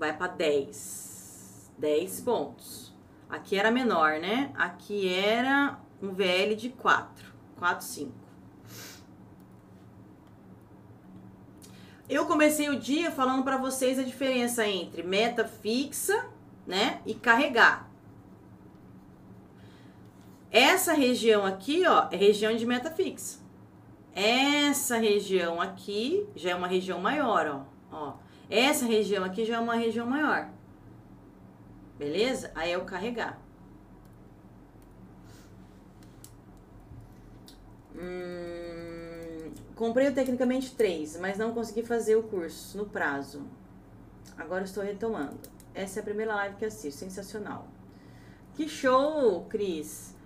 Vai para 10. 10 pontos. Aqui era menor, né? Aqui era um VL de 4. 4, 5. Eu comecei o dia falando para vocês a diferença entre meta fixa, né, e carregar. Essa região aqui, ó, é região de meta fixa. Essa região aqui já é uma região maior, ó. ó. Essa região aqui já é uma região maior. Beleza? Aí é o carregar. Hum, comprei o Tecnicamente 3, mas não consegui fazer o curso no prazo. Agora estou retomando. Essa é a primeira live que assisto, sensacional. Que show, Cris.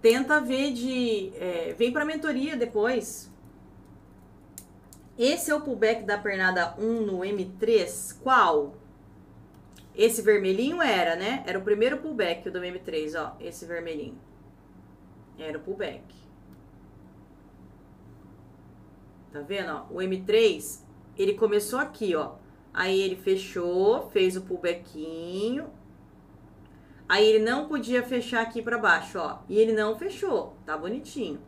Tenta ver de. É, vem pra mentoria depois. Esse é o pullback da pernada 1 no M3. Qual? Esse vermelhinho era, né? Era o primeiro pullback do M3, ó. Esse vermelhinho. Era o pullback. Tá vendo, ó? O M3, ele começou aqui, ó. Aí ele fechou, fez o pullbackinho. Aí ele não podia fechar aqui para baixo, ó. E ele não fechou. Tá bonitinho.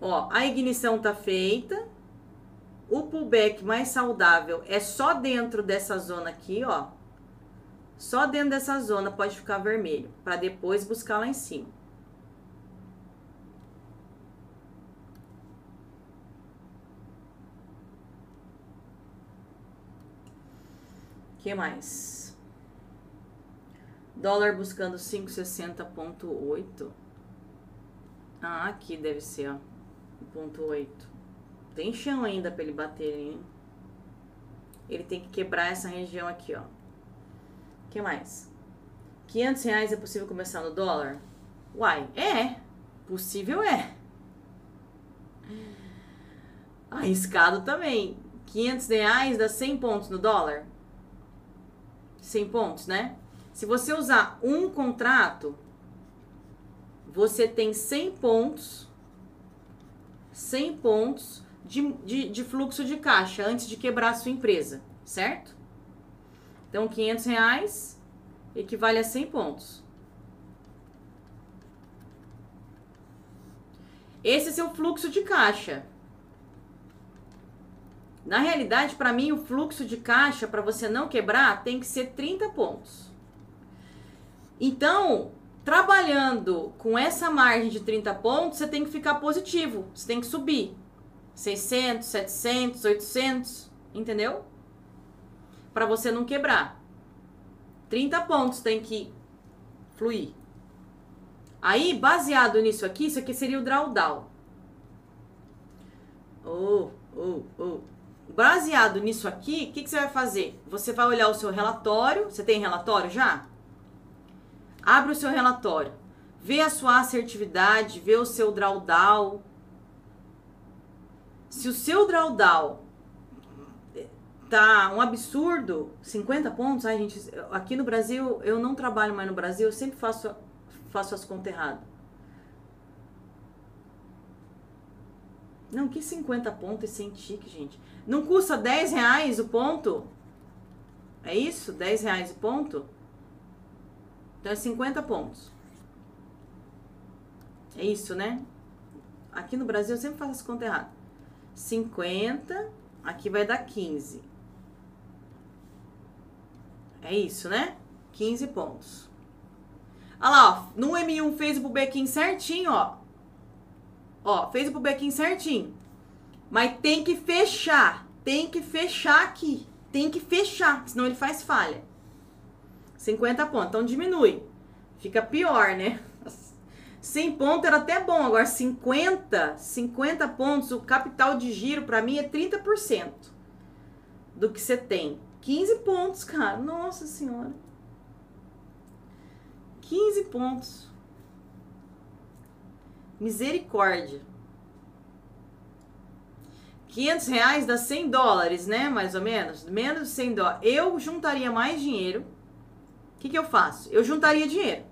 Ó, a ignição tá feita. O pullback mais saudável é só dentro dessa zona aqui, ó. Só dentro dessa zona pode ficar vermelho, para depois buscar lá em cima. que mais? Dólar buscando 560.8. Ah, aqui deve ser, ó. 1.8. Tem chão ainda para ele bater, hein? Ele tem que quebrar essa região aqui, ó. que mais? 500 reais é possível começar no dólar? Uai, é. Possível é. Arriscado também. 500 reais dá 100 pontos no dólar? 100 pontos, né? Se você usar um contrato, você tem 100 pontos, 100 pontos de, de, de fluxo de caixa antes de quebrar a sua empresa, certo? Então, 500 reais equivale a 100 pontos. Esse é seu fluxo de caixa. Na realidade, para mim, o fluxo de caixa, para você não quebrar, tem que ser 30 pontos. Então, trabalhando com essa margem de 30 pontos, você tem que ficar positivo, você tem que subir. 600, 700, 800, entendeu? Para você não quebrar. 30 pontos tem que fluir. Aí, baseado nisso aqui, isso aqui seria o drawdown. Oh, oh, oh. Baseado nisso aqui, o que, que você vai fazer? Você vai olhar o seu relatório. Você tem relatório já? Abre o seu relatório. Vê a sua assertividade, vê o seu drawdown. Se o seu drawdown tá um absurdo, 50 pontos, ai gente, aqui no Brasil, eu não trabalho mais no Brasil, eu sempre faço, faço as contas erradas. Não, que 50 pontos é sem tique, gente. Não custa 10 reais o ponto? É isso? 10 reais o ponto? Então é 50 pontos. É isso, né? Aqui no Brasil eu sempre faço as contas erradas. 50, aqui vai dar 15. É isso, né? 15 pontos. Olha lá, ó. No M1 fez o pubequim certinho, ó. Ó, fez o pubequim certinho. Mas tem que fechar. Tem que fechar aqui. Tem que fechar, senão ele faz falha. 50 pontos. Então diminui. Fica pior, né? 100 pontos era até bom. Agora 50, 50 pontos, o capital de giro para mim é 30% do que você tem. 15 pontos, cara. Nossa senhora. 15 pontos. Misericórdia. 500 reais dá 100 dólares, né? Mais ou menos. Menos de 100 dólares. Eu juntaria mais dinheiro. O que, que eu faço? Eu juntaria dinheiro.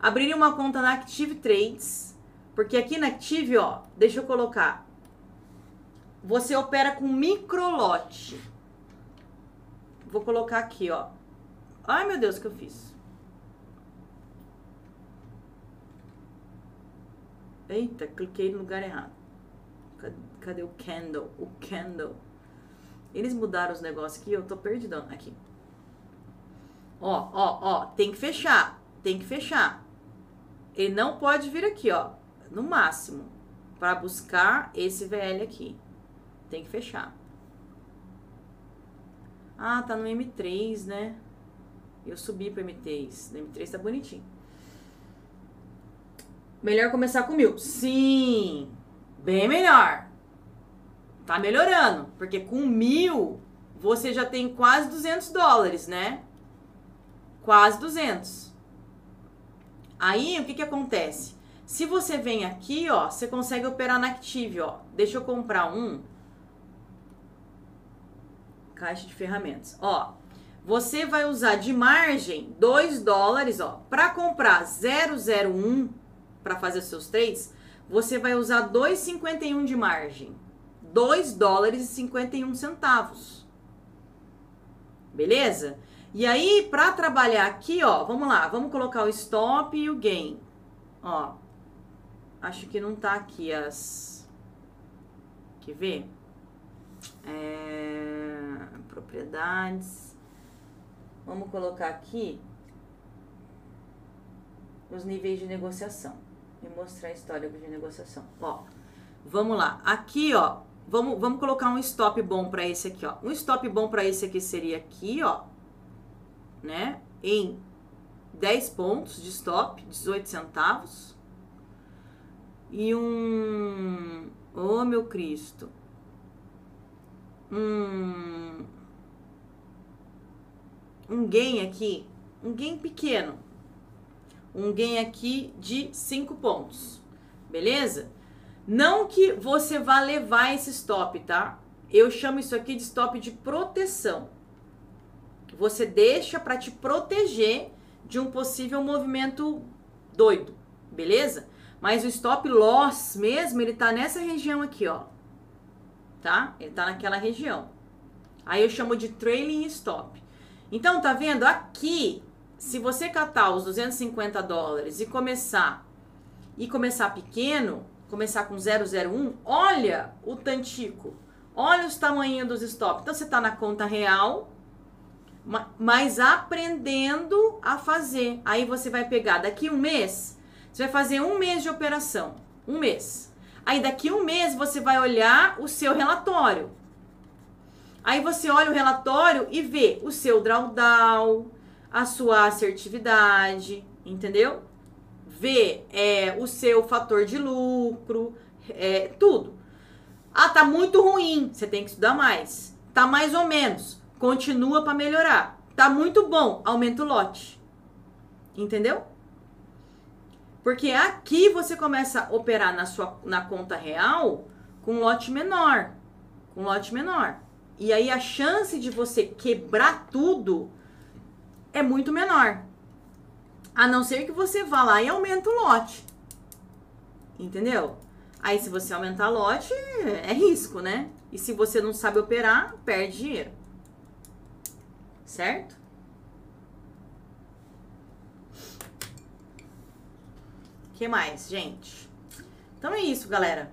Abriria uma conta na Active Trades. Porque aqui na Active, ó, deixa eu colocar. Você opera com microlote. Vou colocar aqui, ó. Ai, meu Deus, o que eu fiz? Eita, cliquei no lugar errado. Cadê o candle? O candle. Eles mudaram os negócios aqui, eu tô perdidão. Aqui. Ó, ó, ó. Tem que fechar. Tem que fechar. Ele não pode vir aqui, ó. No máximo. Para buscar esse VL aqui. Tem que fechar. Ah, tá no M3, né? Eu subi pro M3. No M3 tá bonitinho. Melhor começar com mil. Sim! Bem melhor. Tá melhorando. Porque com mil, você já tem quase 200 dólares, né? Quase 200. Aí, o que que acontece? Se você vem aqui, ó, você consegue operar na Active, ó. Deixa eu comprar um. Caixa de ferramentas. Ó, você vai usar de margem 2 dólares, ó. Para comprar 001 para fazer seus trades, você vai usar 2,51 de margem. 2 dólares e 51 centavos. Beleza? E aí, para trabalhar aqui, ó, vamos lá, vamos colocar o stop e o gain. Ó, acho que não tá aqui as... Quer ver? É... Propriedades. Vamos colocar aqui os níveis de negociação e mostrar a história de negociação. Ó, vamos lá. Aqui, ó, vamos, vamos colocar um stop bom para esse aqui, ó. Um stop bom para esse aqui seria aqui, ó, né? Em 10 pontos de stop, 18 centavos. E um. Oh, meu Cristo. Um. Um gain aqui. Um gain pequeno. Um gain aqui de 5 pontos. Beleza? Não que você vá levar esse stop, tá? Eu chamo isso aqui de stop de proteção você deixa para te proteger de um possível movimento doido, beleza? Mas o stop loss mesmo, ele tá nessa região aqui, ó. Tá? Ele tá naquela região. Aí eu chamo de trailing stop. Então, tá vendo? Aqui, se você catar os 250 dólares e começar e começar pequeno, começar com 001, olha o tantico. Olha os tamanhos dos stops. Então, você tá na conta real, mas aprendendo a fazer. Aí você vai pegar daqui um mês, você vai fazer um mês de operação, um mês. Aí daqui um mês você vai olhar o seu relatório. Aí você olha o relatório e vê o seu drawdown, a sua assertividade, entendeu? Vê é, o seu fator de lucro, é, tudo. Ah, tá muito ruim, você tem que estudar mais. Tá mais ou menos, Continua para melhorar. Tá muito bom, aumenta o lote. Entendeu? Porque aqui você começa a operar na sua na conta real com lote menor, com lote menor. E aí a chance de você quebrar tudo é muito menor. A não ser que você vá lá e aumente o lote. Entendeu? Aí se você aumentar lote, é risco, né? E se você não sabe operar, perde dinheiro certo? que mais, gente? Então é isso, galera.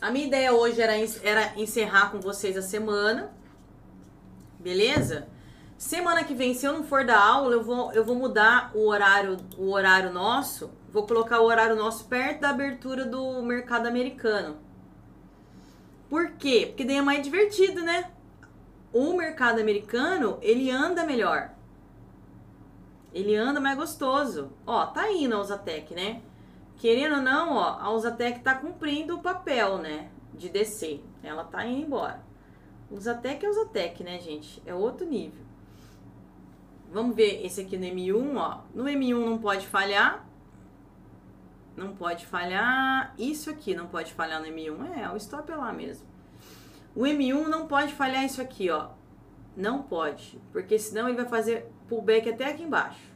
A minha ideia hoje era, era encerrar com vocês a semana. Beleza? Semana que vem, se eu não for dar aula, eu vou, eu vou mudar o horário, o horário nosso. Vou colocar o horário nosso perto da abertura do mercado americano. Por quê? Porque daí é mais divertido, né? O mercado americano, ele anda melhor. Ele anda mais gostoso. Ó, tá indo a Usatec, né? Querendo ou não, ó, a Usatec tá cumprindo o papel, né? De descer. Ela tá indo embora. Usatec é Usatec, né, gente? É outro nível. Vamos ver esse aqui no M1, ó. No M1 não pode falhar, não pode falhar. Isso aqui não pode falhar no M1. É, o stop é lá mesmo. O M1 não pode falhar isso aqui, ó. Não pode, porque senão ele vai fazer pullback até aqui embaixo.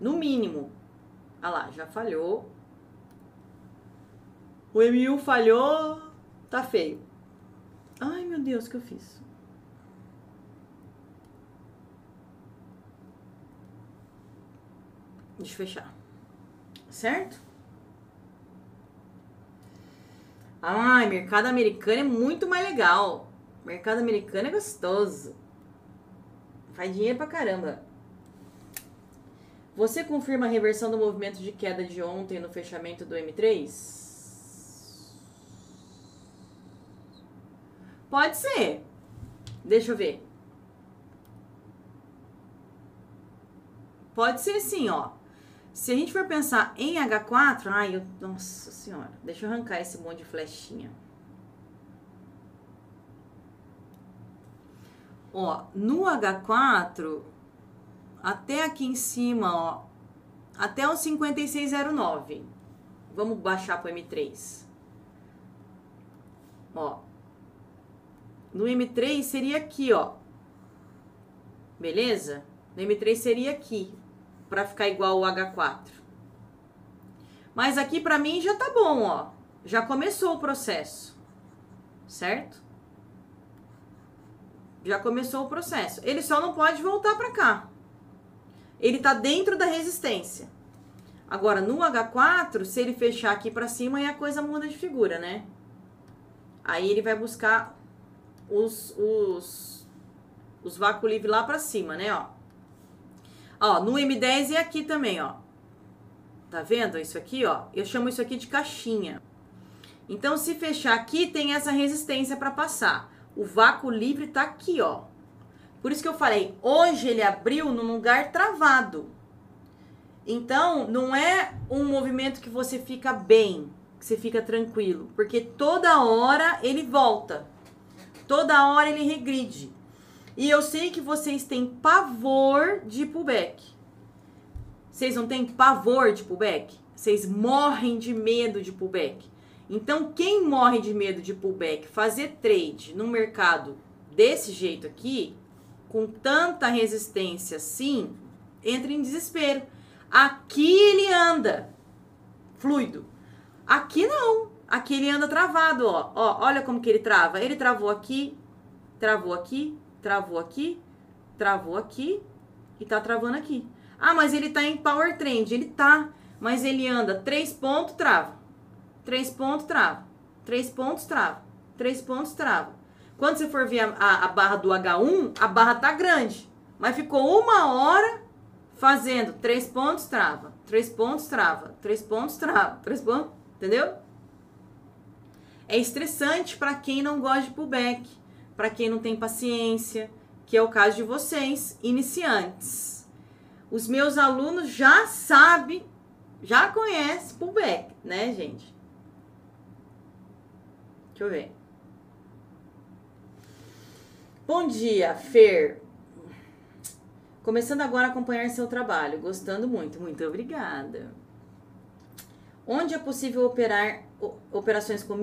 No mínimo. Ah lá, já falhou. O M1 falhou, tá feio. Ai, meu Deus, o que eu fiz? Deixa eu fechar certo? Ai, mercado americano é muito mais legal. Mercado americano é gostoso. Faz dinheiro pra caramba. Você confirma a reversão do movimento de queda de ontem no fechamento do M3? Pode ser. Deixa eu ver. Pode ser sim, ó. Se a gente for pensar em H4, ai, eu, nossa senhora, deixa eu arrancar esse monte de flechinha. Ó, no H4, até aqui em cima, ó, até o 5609. Vamos baixar para o M3. Ó. No M3 seria aqui, ó. Beleza? No M3 seria aqui, para ficar igual ao H4. Mas aqui para mim já tá bom, ó. Já começou o processo. Certo? Já começou o processo. Ele só não pode voltar para cá. Ele tá dentro da resistência. Agora, no H4, se ele fechar aqui para cima, aí a coisa muda de figura, né? Aí ele vai buscar os, os, os vácuo livre lá para cima, né, ó. Ó, no M10 e aqui também, ó. Tá vendo isso aqui, ó? Eu chamo isso aqui de caixinha. Então, se fechar aqui, tem essa resistência para passar. O vácuo livre tá aqui, ó. Por isso que eu falei, hoje ele abriu num lugar travado. Então, não é um movimento que você fica bem, que você fica tranquilo, porque toda hora ele volta. Toda hora ele regride. E eu sei que vocês têm pavor de pullback. Vocês não têm pavor de pullback? Vocês morrem de medo de pullback. Então, quem morre de medo de pullback, fazer trade no mercado desse jeito aqui, com tanta resistência assim, entra em desespero. Aqui ele anda fluido. Aqui não. Aqui ele anda travado, ó. ó. Olha como que ele trava. Ele travou aqui, travou aqui, travou aqui, travou aqui e tá travando aqui. Ah, mas ele tá em power trend. Ele tá, mas ele anda três pontos, trava. Três pontos, trava. Três pontos, trava. Três pontos, trava. Quando você for ver a, a, a barra do H1, a barra tá grande. Mas ficou uma hora fazendo três pontos, trava. Três pontos, trava. Três pontos, trava. Três pontos, entendeu? É estressante para quem não gosta de pullback, para quem não tem paciência, que é o caso de vocês, iniciantes. Os meus alunos já sabem, já conhecem pullback, né, gente? Deixa eu ver. Bom dia, Fer. Começando agora a acompanhar seu trabalho, gostando muito, muito obrigada. Onde é possível operar operações com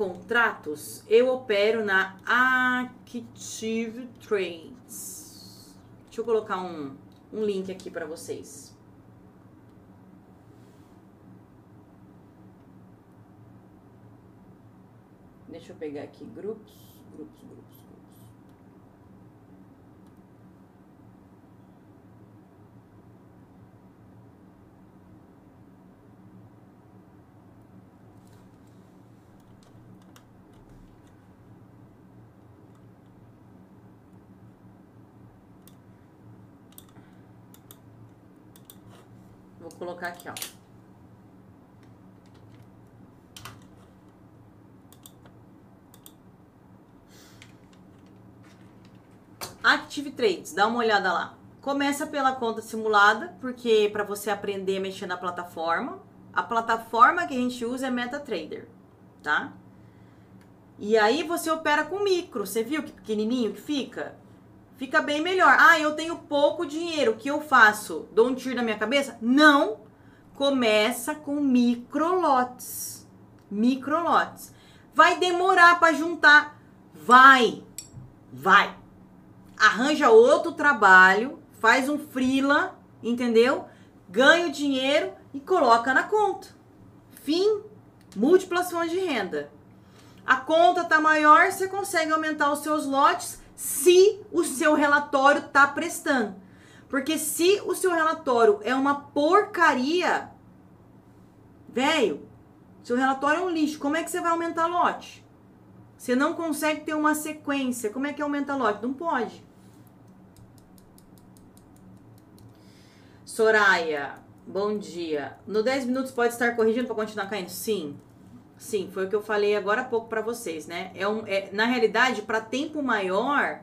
microcontratos? Eu opero na Active Trades. Deixa eu colocar um, um link aqui para vocês. Deixa eu pegar aqui grupos, grupos, grupos. Vou colocar aqui, ó. Active Trades, dá uma olhada lá. Começa pela conta simulada, porque para você aprender a mexer na plataforma, a plataforma que a gente usa é MetaTrader, tá? E aí você opera com micro, você viu que pequenininho que fica? Fica bem melhor. Ah, eu tenho pouco dinheiro, o que eu faço? Dou um tiro na minha cabeça? Não. Começa com microlotes. Microlotes. Vai demorar para juntar? Vai. Vai. Arranja outro trabalho, faz um freela, entendeu? Ganha o dinheiro e coloca na conta. Fim. Múltiplas fontes de renda. A conta tá maior, você consegue aumentar os seus lotes se o seu relatório tá prestando. Porque se o seu relatório é uma porcaria, velho, seu relatório é um lixo, como é que você vai aumentar lote? Você não consegue ter uma sequência, como é que aumenta lote? Não pode. Soraya, bom dia. No 10 minutos pode estar corrigindo para continuar caindo? Sim. Sim, foi o que eu falei agora há pouco para vocês, né? É um, é, na realidade, para tempo maior,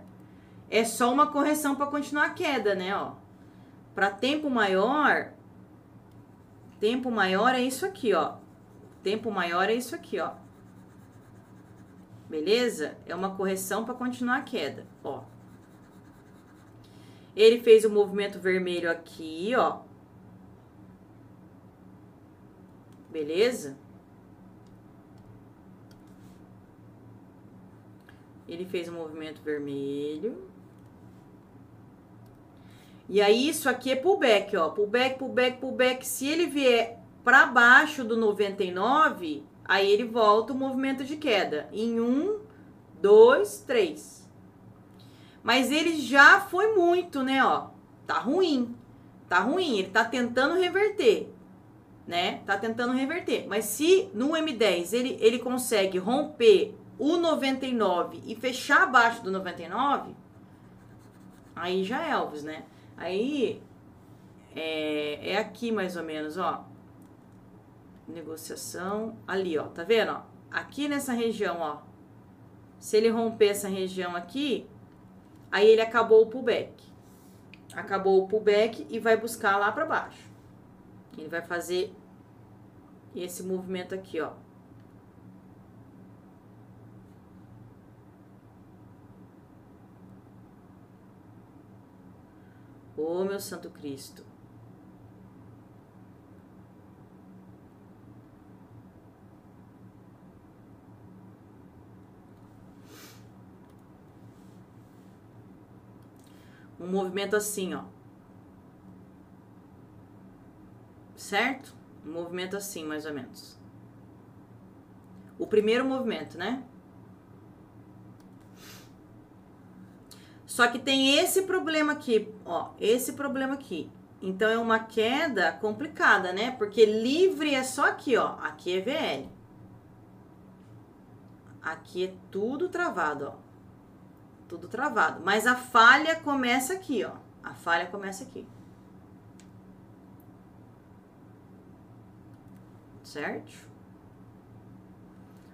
é só uma correção para continuar a queda, né? Ó, para tempo maior, tempo maior é isso aqui, ó. Tempo maior é isso aqui, ó. Beleza? É uma correção para continuar a queda, ó. Ele fez o movimento vermelho aqui, ó. Beleza? Ele fez o movimento vermelho. E aí, isso aqui é pullback, ó. Pullback, pullback, pullback. Se ele vier para baixo do 99, aí ele volta o movimento de queda. Em um, dois, três. Mas ele já foi muito, né, ó. Tá ruim. Tá ruim. Ele tá tentando reverter, né? Tá tentando reverter. Mas se no M10 ele, ele consegue romper o 99 e fechar abaixo do 99, aí já é Elvis, né? Aí é, é aqui mais ou menos, ó. Negociação ali, ó. Tá vendo, ó? Aqui nessa região, ó. Se ele romper essa região aqui, aí ele acabou o pullback. Acabou o pullback e vai buscar lá para baixo. Ele vai fazer esse movimento aqui, ó. Ô oh, meu Santo Cristo. Um movimento assim, ó. Certo? Um movimento assim, mais ou menos. O primeiro movimento, né? Só que tem esse problema aqui, ó, esse problema aqui. Então é uma queda complicada, né? Porque livre é só aqui, ó. Aqui é VL. Aqui é tudo travado, ó. Tudo travado. Mas a falha começa aqui, ó. A falha começa aqui. Certo?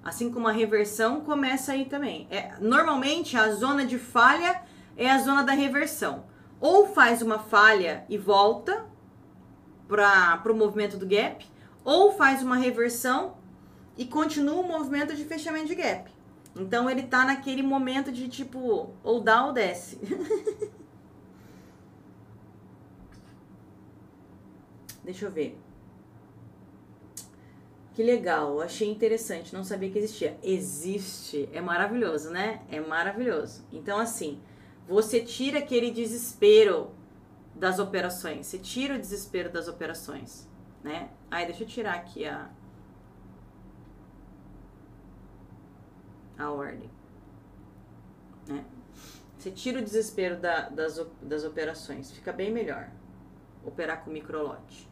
Assim como a reversão começa aí também. É, normalmente a zona de falha é a zona da reversão. Ou faz uma falha e volta para o movimento do gap, ou faz uma reversão e continua o movimento de fechamento de gap. Então ele tá naquele momento de tipo, ou dá ou desce. Deixa eu ver. Que legal, achei interessante, não sabia que existia. Existe, é maravilhoso, né? É maravilhoso. Então, assim, você tira aquele desespero das operações. Você tira o desespero das operações, né? Aí, deixa eu tirar aqui a a ordem, né? Você tira o desespero da, das, das operações, fica bem melhor operar com microlote,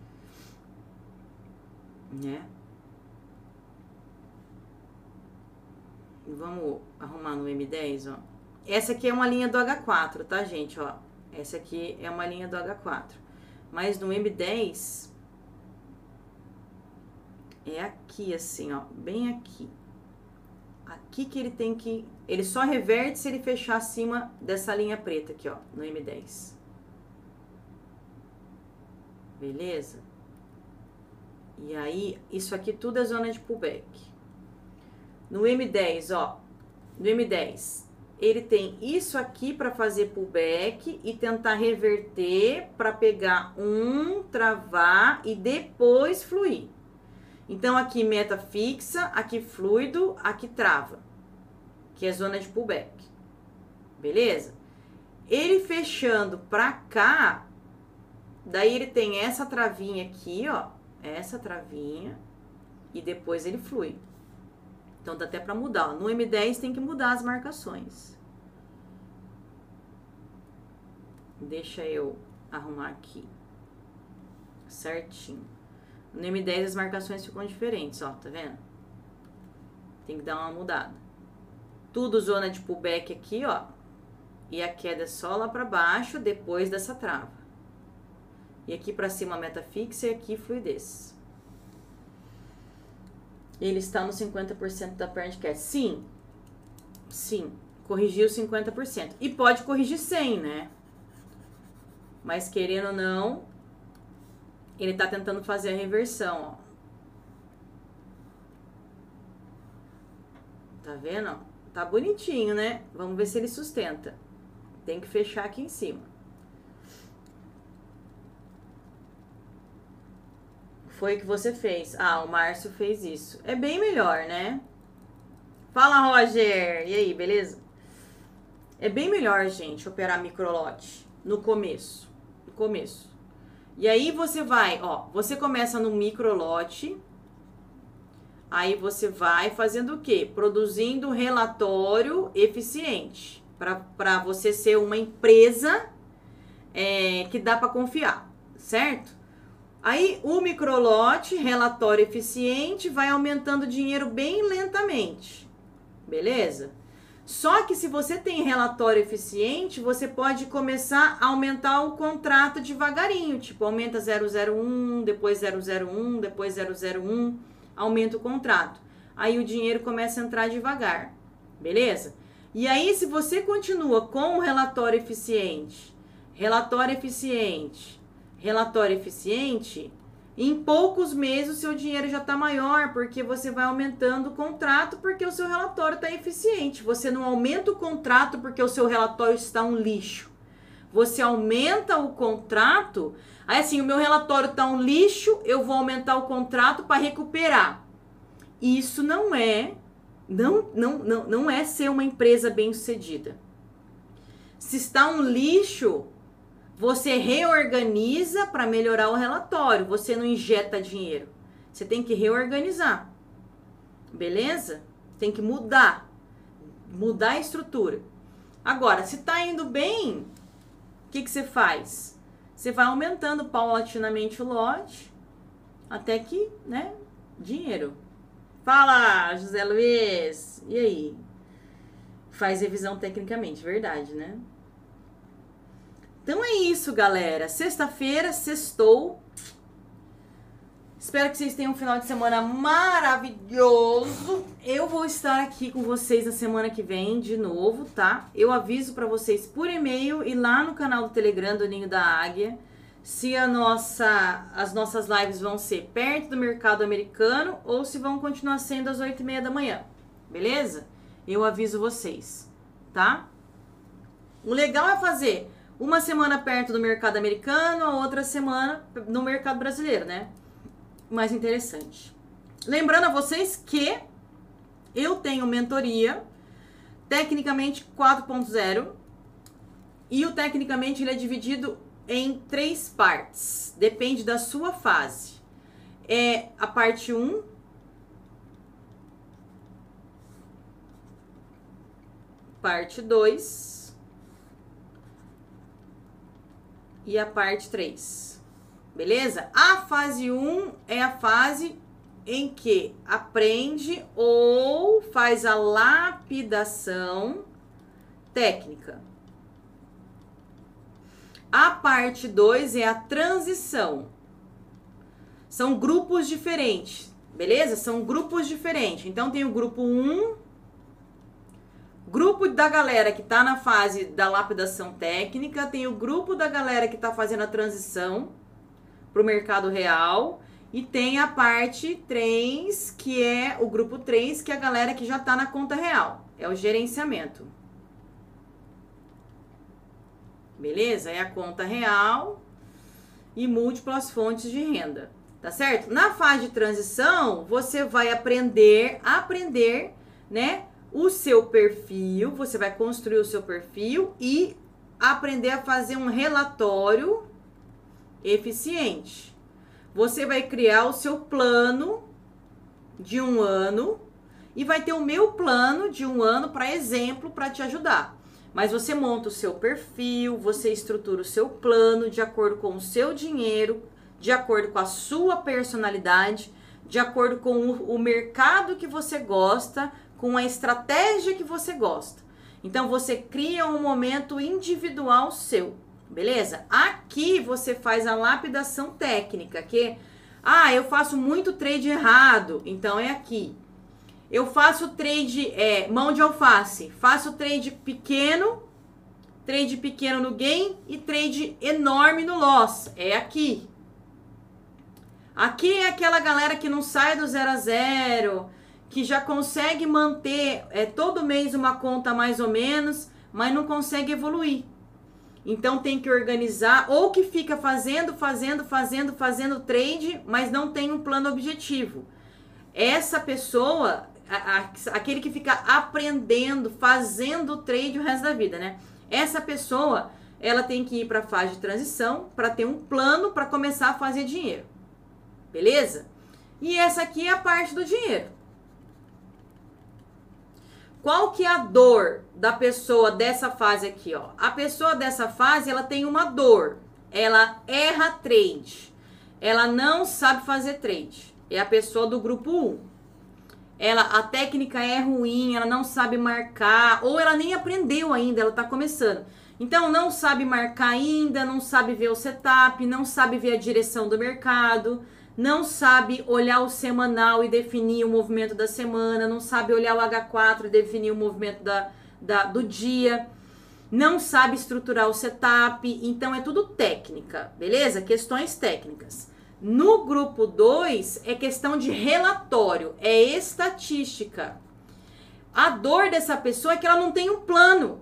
né? Vamos arrumar no M10, ó. Essa aqui é uma linha do H4, tá, gente? Ó, essa aqui é uma linha do H4. Mas no M10 é aqui, assim, ó, bem aqui. Aqui que ele tem que... Ele só reverte se ele fechar acima dessa linha preta aqui, ó, no M10. Beleza? E aí, isso aqui tudo é zona de pullback. No M10, ó, no M10, ele tem isso aqui para fazer pullback e tentar reverter para pegar um, travar e depois fluir. Então aqui meta fixa, aqui fluido, aqui trava, que é zona de pullback. Beleza? Ele fechando para cá, daí ele tem essa travinha aqui, ó, essa travinha e depois ele flui. Então dá até para mudar. No M10 tem que mudar as marcações. Deixa eu arrumar aqui. Certinho. No M10 as marcações ficam diferentes, ó, tá vendo? Tem que dar uma mudada. Tudo zona de pullback aqui, ó. E a queda é só lá para baixo depois dessa trava. E aqui para cima meta fixa e aqui fluidez. Ele está no 50% da perna de queda. Sim. Sim. Corrigiu 50%. E pode corrigir 100, né? Mas querendo ou não, ele tá tentando fazer a reversão, ó. Tá vendo? Tá bonitinho, né? Vamos ver se ele sustenta. Tem que fechar aqui em cima. Foi que você fez. Ah, o Márcio fez isso. É bem melhor, né? Fala, Roger. E aí, beleza? É bem melhor, gente, operar microlote no começo. No começo. E aí você vai, ó, você começa no microlote. Aí você vai fazendo o quê? Produzindo relatório eficiente. Para você ser uma empresa é, que dá para confiar, certo? Aí o microlote, relatório eficiente, vai aumentando o dinheiro bem lentamente. Beleza? Só que se você tem relatório eficiente, você pode começar a aumentar o contrato devagarinho, tipo, aumenta 001, depois 001, depois 001, aumenta o contrato. Aí o dinheiro começa a entrar devagar. Beleza? E aí se você continua com o relatório eficiente, relatório eficiente, relatório eficiente, em poucos meses o seu dinheiro já está maior, porque você vai aumentando o contrato porque o seu relatório está eficiente. Você não aumenta o contrato porque o seu relatório está um lixo. Você aumenta o contrato, aí assim, o meu relatório está um lixo, eu vou aumentar o contrato para recuperar. Isso não é, não, não, não, não é ser uma empresa bem-sucedida. Se está um lixo, você reorganiza para melhorar o relatório. Você não injeta dinheiro. Você tem que reorganizar. Beleza? Tem que mudar. Mudar a estrutura. Agora, se está indo bem, o que, que você faz? Você vai aumentando paulatinamente o lote até que, né? Dinheiro. Fala, José Luiz. E aí? Faz revisão tecnicamente, verdade, né? Então é isso, galera. Sexta-feira, sextou. Espero que vocês tenham um final de semana maravilhoso. Eu vou estar aqui com vocês na semana que vem de novo, tá? Eu aviso para vocês por e-mail e lá no canal do Telegram do Ninho da Águia se a nossa, as nossas lives vão ser perto do mercado americano ou se vão continuar sendo às oito e meia da manhã, beleza? Eu aviso vocês, tá? O legal é fazer uma semana perto do mercado americano, a outra semana no mercado brasileiro, né? Mais interessante. Lembrando a vocês que eu tenho mentoria tecnicamente 4.0 e o tecnicamente ele é dividido em três partes, depende da sua fase. É a parte 1, parte 2 e a parte 3. Beleza? A fase 1 é a fase em que aprende ou faz a lapidação técnica. A parte 2 é a transição. São grupos diferentes, beleza? São grupos diferentes. Então tem o grupo 1, grupo da galera que está na fase da lapidação técnica, tem o grupo da galera que está fazendo a transição para o mercado real e tem a parte 3, que é o grupo 3, que é a galera que já está na conta real, é o gerenciamento. Beleza? É a conta real e múltiplas fontes de renda, tá certo? Na fase de transição, você vai aprender, aprender, né, o seu perfil, você vai construir o seu perfil e aprender a fazer um relatório eficiente. Você vai criar o seu plano de um ano e vai ter o meu plano de um ano para exemplo para te ajudar. Mas você monta o seu perfil, você estrutura o seu plano de acordo com o seu dinheiro, de acordo com a sua personalidade, de acordo com o, mercado que você gosta, com a estratégia que você gosta. Então você cria um momento individual seu, beleza? Aqui você faz a lapidação técnica, que ah, eu faço muito trade errado, então é aqui. Eu faço trade é, mão de alface, faço trade pequeno, trade pequeno no gain e trade enorme no loss, é aqui. Aqui é aquela galera que não sai do zero a zero, que já consegue manter é, todo mês uma conta mais ou menos, mas não consegue evoluir. Então tem que organizar ou que fica fazendo, fazendo, fazendo, fazendo trade, mas não tem um plano objetivo. Essa pessoa, a, a, aquele que fica aprendendo, fazendo trade o resto da vida, né? Essa pessoa, ela tem que ir para a fase de transição para ter um plano para começar a fazer dinheiro. Beleza? E essa aqui é a parte do dinheiro. Qual que é a dor da pessoa dessa fase aqui, ó? A pessoa dessa fase, ela tem uma dor. Ela erra trade. Ela não sabe fazer trade. É a pessoa do grupo 1. Ela a técnica é ruim, ela não sabe marcar, ou ela nem aprendeu ainda, ela tá começando. Então não sabe marcar ainda, não sabe ver o setup, não sabe ver a direção do mercado não sabe olhar o semanal e definir o movimento da semana, não sabe olhar o H4 e definir o movimento da, da, do dia, não sabe estruturar o setup, então é tudo técnica, beleza? Questões técnicas. No grupo 2 é questão de relatório, é estatística. A dor dessa pessoa é que ela não tem um plano.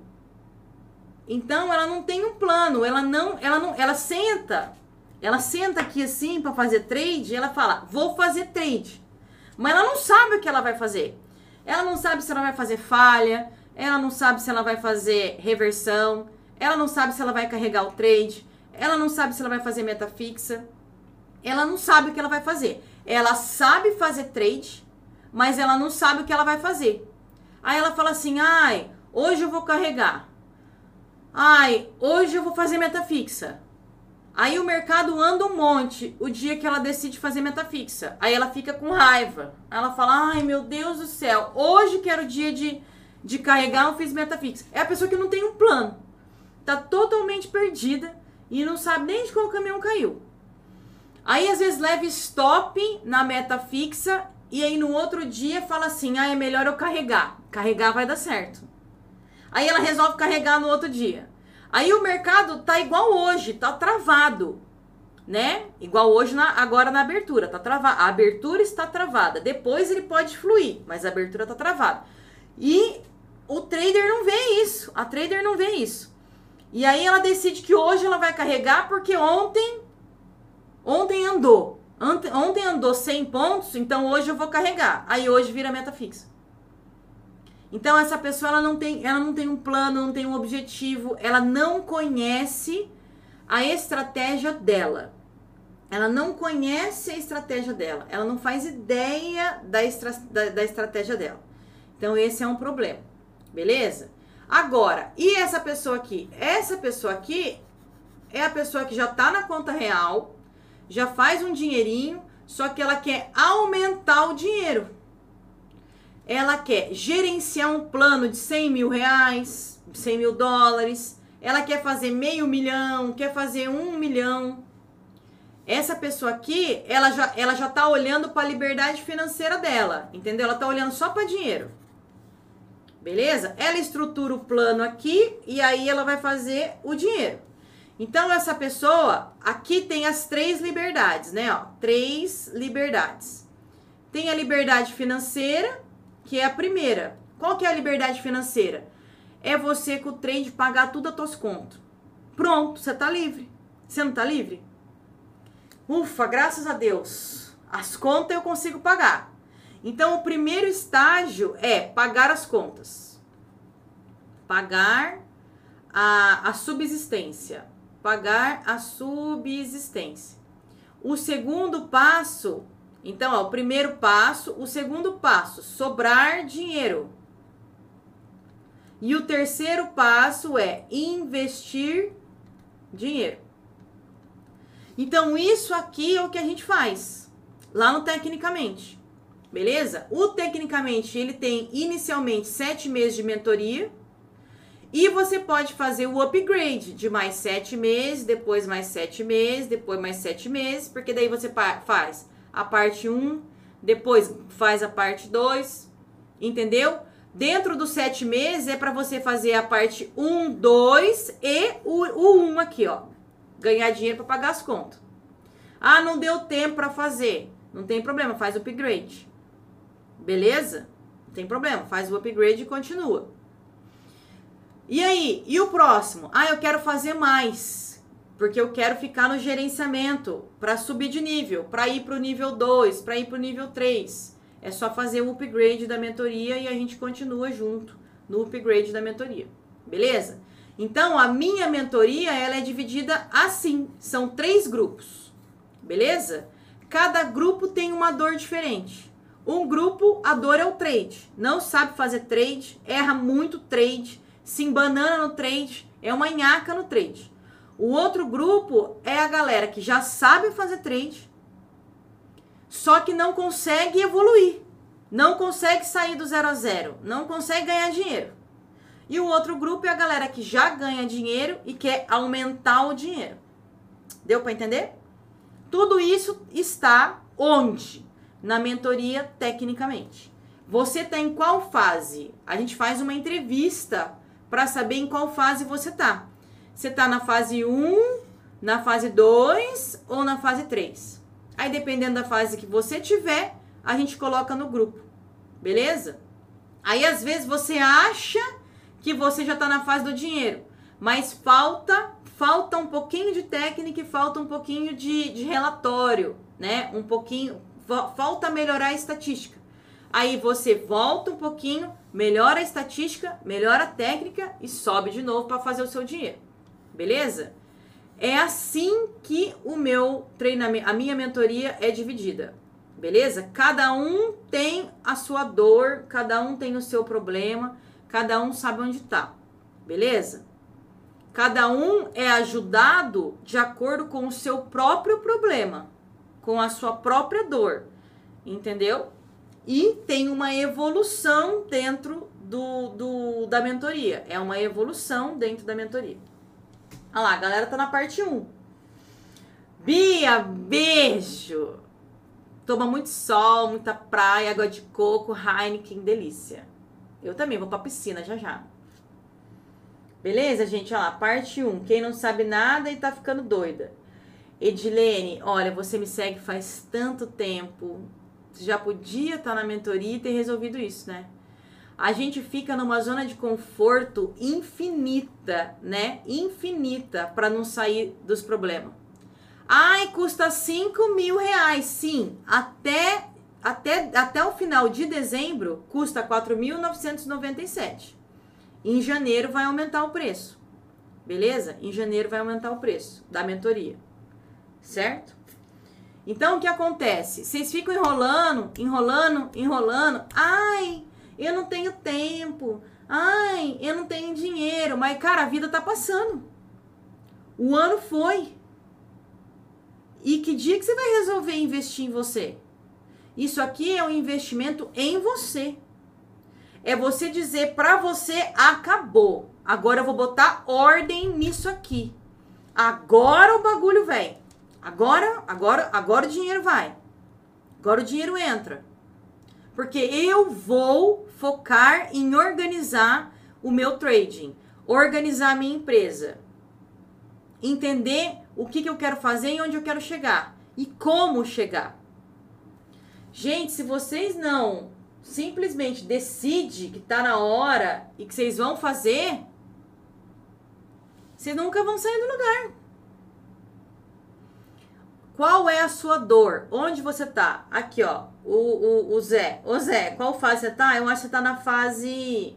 Então ela não tem um plano, ela não, ela não, ela senta ela senta aqui assim para fazer trade ela fala: "Vou fazer trade". Mas ela não sabe o que ela vai fazer. Ela não sabe se ela vai fazer falha, ela não sabe se ela vai fazer reversão, ela não sabe se ela vai carregar o trade, ela não sabe se ela vai fazer meta fixa. Ela não sabe o que ela vai fazer. Ela sabe fazer trade, mas ela não sabe o que ela vai fazer. Aí ela fala assim: "Ai, hoje eu vou carregar. Ai, hoje eu vou fazer meta fixa. Aí o mercado anda um monte o dia que ela decide fazer meta fixa. Aí ela fica com raiva. Ela fala: ai meu Deus do céu, hoje que era o dia de, de carregar, eu fiz meta fixa. É a pessoa que não tem um plano. Tá totalmente perdida e não sabe nem de qual caminhão caiu. Aí às vezes leva stop na meta fixa e aí no outro dia fala assim: ah, é melhor eu carregar. Carregar vai dar certo. Aí ela resolve carregar no outro dia. Aí o mercado tá igual hoje, tá travado, né? Igual hoje na, agora na abertura, tá travado. A abertura está travada. Depois ele pode fluir, mas a abertura tá travada. E o trader não vê isso. A trader não vê isso. E aí ela decide que hoje ela vai carregar porque ontem ontem andou. Ontem, andou 100 pontos, então hoje eu vou carregar. Aí hoje vira meta fixa. Então essa pessoa ela não tem, ela não tem um plano, não tem um objetivo, ela não conhece a estratégia dela. Ela não conhece a estratégia dela, ela não faz ideia da, estra, da, da estratégia dela. Então esse é um problema, beleza? Agora, e essa pessoa aqui? Essa pessoa aqui é a pessoa que já tá na conta real, já faz um dinheirinho, só que ela quer aumentar o dinheiro ela quer gerenciar um plano de 100 mil reais, 100 mil dólares, ela quer fazer meio milhão, quer fazer um milhão. Essa pessoa aqui, ela já, ela já tá olhando para a liberdade financeira dela, entendeu? Ela tá olhando só para dinheiro. Beleza? Ela estrutura o plano aqui e aí ela vai fazer o dinheiro. Então, essa pessoa, aqui tem as três liberdades, né? Ó, três liberdades. Tem a liberdade financeira, que é a primeira. Qual que é a liberdade financeira? É você com o trade pagar tudo a tuas contas. Pronto, você tá livre. Você não tá livre? Ufa, graças a Deus. As contas eu consigo pagar. Então, o primeiro estágio é pagar as contas. Pagar a, a subsistência. Pagar a subsistência. O segundo passo então, ó, o primeiro passo, o segundo passo, sobrar dinheiro. E o terceiro passo é investir dinheiro. Então, isso aqui é o que a gente faz lá no Tecnicamente. Beleza? O Tecnicamente, ele tem inicialmente sete meses de mentoria. E você pode fazer o upgrade de mais sete meses, depois mais sete meses, depois mais sete meses, porque daí você faz a parte 1, depois faz a parte 2, entendeu? Dentro dos sete meses é para você fazer a parte 1, 2 e o, o 1 aqui, ó. Ganhar dinheiro para pagar as contas. Ah, não deu tempo para fazer. Não tem problema, faz o upgrade. Beleza? Não tem problema, faz o upgrade e continua. E aí, e o próximo? Ah, eu quero fazer mais, porque eu quero ficar no gerenciamento para subir de nível, para ir para o nível 2, para ir para o nível 3. É só fazer o upgrade da mentoria e a gente continua junto no upgrade da mentoria. Beleza? Então, a minha mentoria, ela é dividida assim, são três grupos. Beleza? Cada grupo tem uma dor diferente. Um grupo, a dor é o trade. Não sabe fazer trade, erra muito trade, se embanana no trade, é uma nhaca no trade. O outro grupo é a galera que já sabe fazer trade, só que não consegue evoluir, não consegue sair do zero a zero, não consegue ganhar dinheiro. E o outro grupo é a galera que já ganha dinheiro e quer aumentar o dinheiro. Deu para entender? Tudo isso está onde? Na mentoria tecnicamente. Você está em qual fase? A gente faz uma entrevista para saber em qual fase você tá. Você tá na fase 1, na fase 2 ou na fase 3. Aí dependendo da fase que você tiver, a gente coloca no grupo. Beleza? Aí às vezes você acha que você já tá na fase do dinheiro, mas falta falta um pouquinho de técnica e falta um pouquinho de, de relatório, né? Um pouquinho falta melhorar a estatística. Aí você volta um pouquinho, melhora a estatística, melhora a técnica e sobe de novo para fazer o seu dinheiro. Beleza? É assim que o meu treinamento, a minha mentoria é dividida. Beleza? Cada um tem a sua dor, cada um tem o seu problema, cada um sabe onde tá. Beleza? Cada um é ajudado de acordo com o seu próprio problema, com a sua própria dor. Entendeu? e tem uma evolução dentro do, do, da mentoria. É uma evolução dentro da mentoria. Olha lá, a galera tá na parte 1. Bia, beijo! Toma muito sol, muita praia, água de coco, Heineken, delícia. Eu também vou pra piscina já já. Beleza, gente? Olha lá, parte 1. Quem não sabe nada e tá ficando doida. Edilene, olha, você me segue faz tanto tempo. Você já podia estar na mentoria e ter resolvido isso, né? A gente fica numa zona de conforto infinita, né? Infinita para não sair dos problemas. Ai, custa 5 mil reais. Sim, até, até, até o final de dezembro custa 4.997. Em janeiro vai aumentar o preço. Beleza? Em janeiro vai aumentar o preço da mentoria. Certo? Então o que acontece? Vocês ficam enrolando, enrolando, enrolando. Ai, eu não tenho tempo. Ai, eu não tenho dinheiro. Mas, cara, a vida tá passando. O ano foi. E que dia que você vai resolver investir em você? Isso aqui é um investimento em você. É você dizer para você acabou. Agora eu vou botar ordem nisso aqui. Agora o bagulho vem. Agora, agora, agora o dinheiro vai. Agora o dinheiro entra. Porque eu vou focar em organizar o meu trading, organizar a minha empresa, entender o que, que eu quero fazer e onde eu quero chegar e como chegar. Gente, se vocês não simplesmente decidem que tá na hora e que vocês vão fazer, vocês nunca vão sair do lugar. Qual é a sua dor? Onde você tá? Aqui, ó. O, o, o Zé. Ô Zé, qual fase você tá? Eu acho que você tá na fase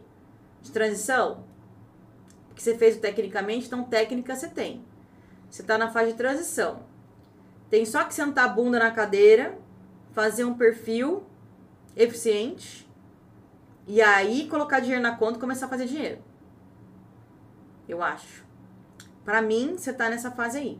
de transição. Porque você fez tecnicamente, então técnica você tem. Você tá na fase de transição. Tem só que sentar a bunda na cadeira, fazer um perfil eficiente e aí colocar dinheiro na conta e começar a fazer dinheiro. Eu acho. Para mim, você tá nessa fase aí.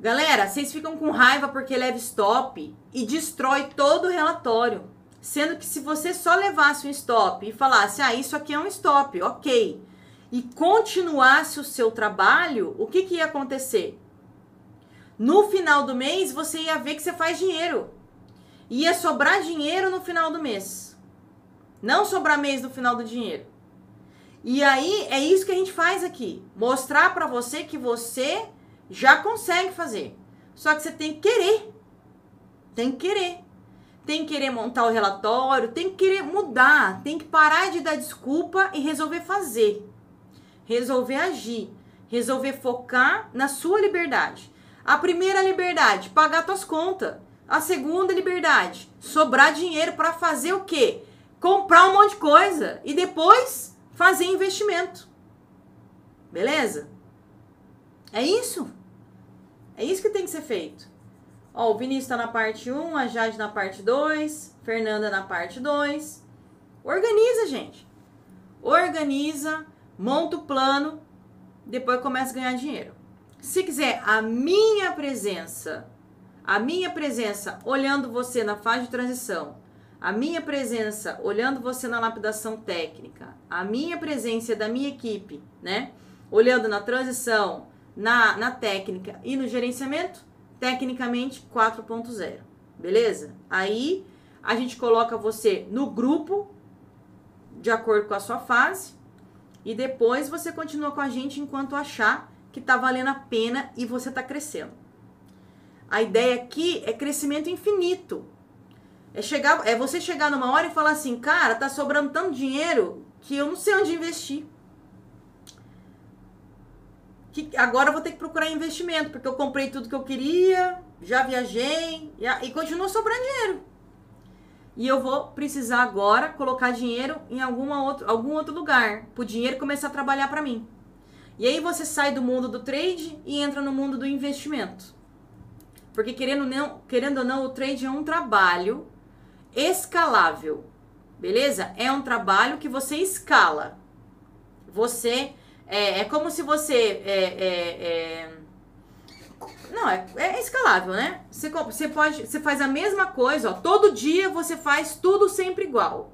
Galera, vocês ficam com raiva porque leva stop e destrói todo o relatório. Sendo que se você só levasse um stop e falasse, ah, isso aqui é um stop, ok, e continuasse o seu trabalho, o que, que ia acontecer? No final do mês, você ia ver que você faz dinheiro. Ia sobrar dinheiro no final do mês. Não sobrar mês no final do dinheiro. E aí, é isso que a gente faz aqui. Mostrar para você que você já consegue fazer. Só que você tem que querer. Tem que querer. tem que querer montar o relatório, tem que querer mudar, tem que parar de dar desculpa e resolver fazer. Resolver agir, resolver focar na sua liberdade. A primeira liberdade, pagar suas contas. A segunda liberdade, sobrar dinheiro para fazer o quê? Comprar um monte de coisa e depois fazer investimento. Beleza? É isso? É isso que tem que ser feito. Ó, o Vinícius tá na parte 1, a Jade na parte 2, Fernanda na parte 2. Organiza, gente. Organiza, monta o plano, depois começa a ganhar dinheiro. Se quiser a minha presença, a minha presença olhando você na fase de transição, a minha presença olhando você na lapidação técnica, a minha presença da minha equipe, né? Olhando na transição, na, na técnica e no gerenciamento, tecnicamente 4.0, beleza? Aí a gente coloca você no grupo de acordo com a sua fase e depois você continua com a gente enquanto achar que tá valendo a pena e você tá crescendo. A ideia aqui é crescimento infinito. É chegar, é você chegar numa hora e falar assim, cara, tá sobrando tanto dinheiro que eu não sei onde investir que agora eu vou ter que procurar investimento, porque eu comprei tudo que eu queria, já viajei e continua sobrando dinheiro. E eu vou precisar agora colocar dinheiro em alguma outro, algum outro lugar, para o dinheiro começar a trabalhar para mim. E aí você sai do mundo do trade e entra no mundo do investimento. Porque querendo, não, querendo ou não, o trade é um trabalho escalável. Beleza? É um trabalho que você escala. Você é, é como se você. É, é, é não, é, é, escalável, né? Você, você, pode, você faz a mesma coisa, ó, todo dia você faz tudo sempre igual.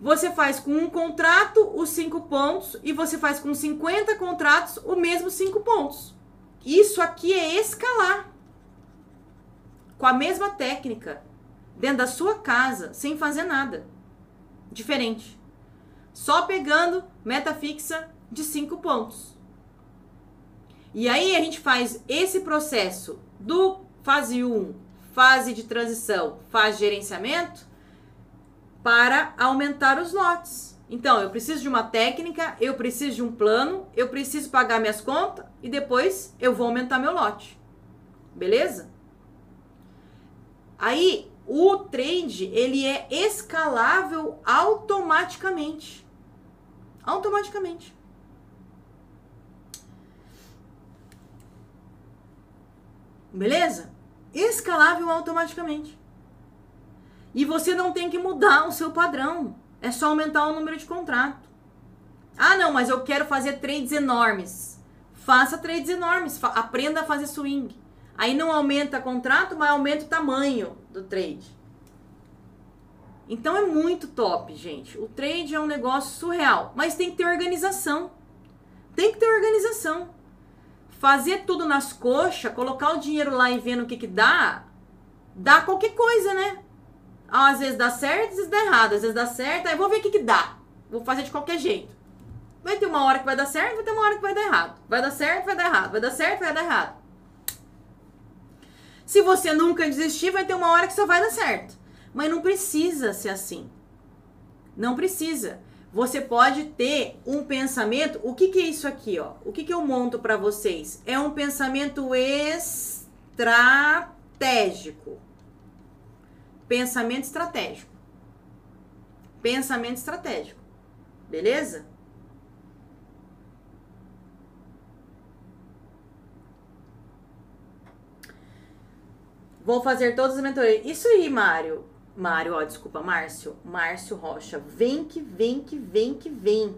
Você faz com um contrato os cinco pontos e você faz com 50 contratos o mesmo cinco pontos. Isso aqui é escalar. Com a mesma técnica, dentro da sua casa, sem fazer nada diferente. Só pegando meta fixa de cinco pontos. E aí a gente faz esse processo do fase 1, fase de transição, fase de gerenciamento, para aumentar os lotes. Então, eu preciso de uma técnica, eu preciso de um plano, eu preciso pagar minhas contas e depois eu vou aumentar meu lote. Beleza? Aí, o trade, ele é escalável automaticamente. Automaticamente. Beleza? Escalável automaticamente. E você não tem que mudar o seu padrão. É só aumentar o número de contrato. Ah, não, mas eu quero fazer trades enormes. Faça trades enormes. Fa aprenda a fazer swing. Aí não aumenta contrato, mas aumenta o tamanho do trade. Então é muito top, gente. O trade é um negócio surreal, mas tem que ter organização. Tem que ter organização fazer tudo nas coxas, colocar o dinheiro lá e vendo o que que dá, dá qualquer coisa, né? Às vezes dá certo, às vezes dá errado, às vezes dá certo, aí vou ver o que que dá. Vou fazer de qualquer jeito. Vai ter uma hora que vai dar certo, vai ter uma hora que vai dar errado. Vai dar certo, vai dar errado. Vai dar certo, vai dar errado. Se você nunca desistir, vai ter uma hora que só vai dar certo. Mas não precisa ser assim. Não precisa você pode ter um pensamento. O que, que é isso aqui, ó? O que, que eu monto para vocês? É um pensamento estratégico. Pensamento estratégico. Pensamento estratégico. Beleza? Vou fazer todas as mentorias. Isso aí, Mário. Mário, ó, desculpa, Márcio. Márcio Rocha. Vem que vem que vem que vem.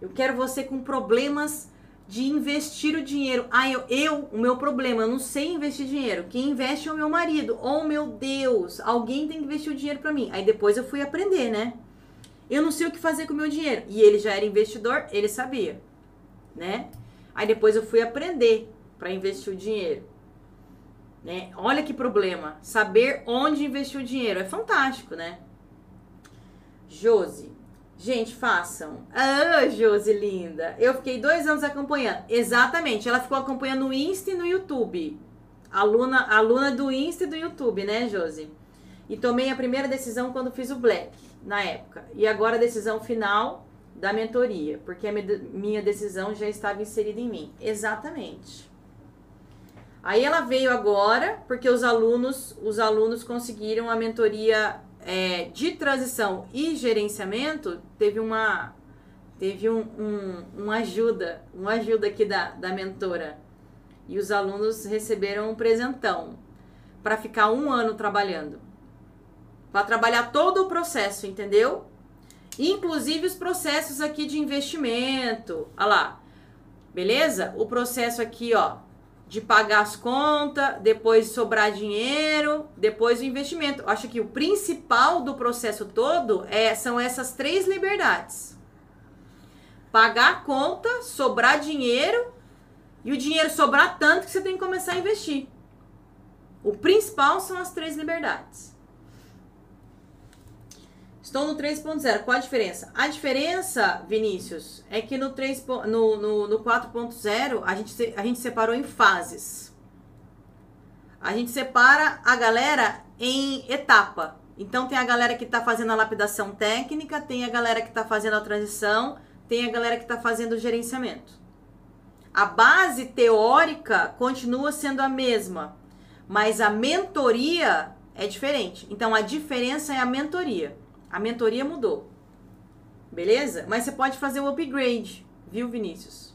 Eu quero você com problemas de investir o dinheiro. Ah, eu, eu, o meu problema, eu não sei investir dinheiro. Quem investe é o meu marido. Oh, meu Deus, alguém tem que investir o dinheiro para mim. Aí depois eu fui aprender, né? Eu não sei o que fazer com o meu dinheiro. E ele já era investidor, ele sabia, né? Aí depois eu fui aprender para investir o dinheiro. Né? Olha que problema. Saber onde investir o dinheiro. É fantástico, né? Josi. Gente, façam. Ah, Josi linda. Eu fiquei dois anos acompanhando. Exatamente. Ela ficou acompanhando no Insta e no YouTube. Aluna, aluna do Insta e do YouTube, né, Josi? E tomei a primeira decisão quando fiz o Black, na época. E agora a decisão final da mentoria, porque a minha decisão já estava inserida em mim. Exatamente. Aí ela veio agora, porque os alunos, os alunos conseguiram a mentoria é, de transição e gerenciamento, teve uma teve um, um, um ajuda, um ajuda aqui da, da mentora. E os alunos receberam um presentão para ficar um ano trabalhando. Para trabalhar todo o processo, entendeu? Inclusive os processos aqui de investimento. Olha lá. Beleza? O processo aqui, ó, de pagar as contas, depois sobrar dinheiro, depois o investimento. Acho que o principal do processo todo é, são essas três liberdades. Pagar a conta, sobrar dinheiro e o dinheiro sobrar tanto que você tem que começar a investir. O principal são as três liberdades. Estou no 3.0. Qual a diferença? A diferença, Vinícius, é que no, 3, no, no, no 4.0 a gente, a gente separou em fases. A gente separa a galera em etapa. Então tem a galera que está fazendo a lapidação técnica, tem a galera que está fazendo a transição, tem a galera que está fazendo o gerenciamento. A base teórica continua sendo a mesma, mas a mentoria é diferente. Então a diferença é a mentoria. A mentoria mudou. Beleza? Mas você pode fazer o upgrade, viu, Vinícius?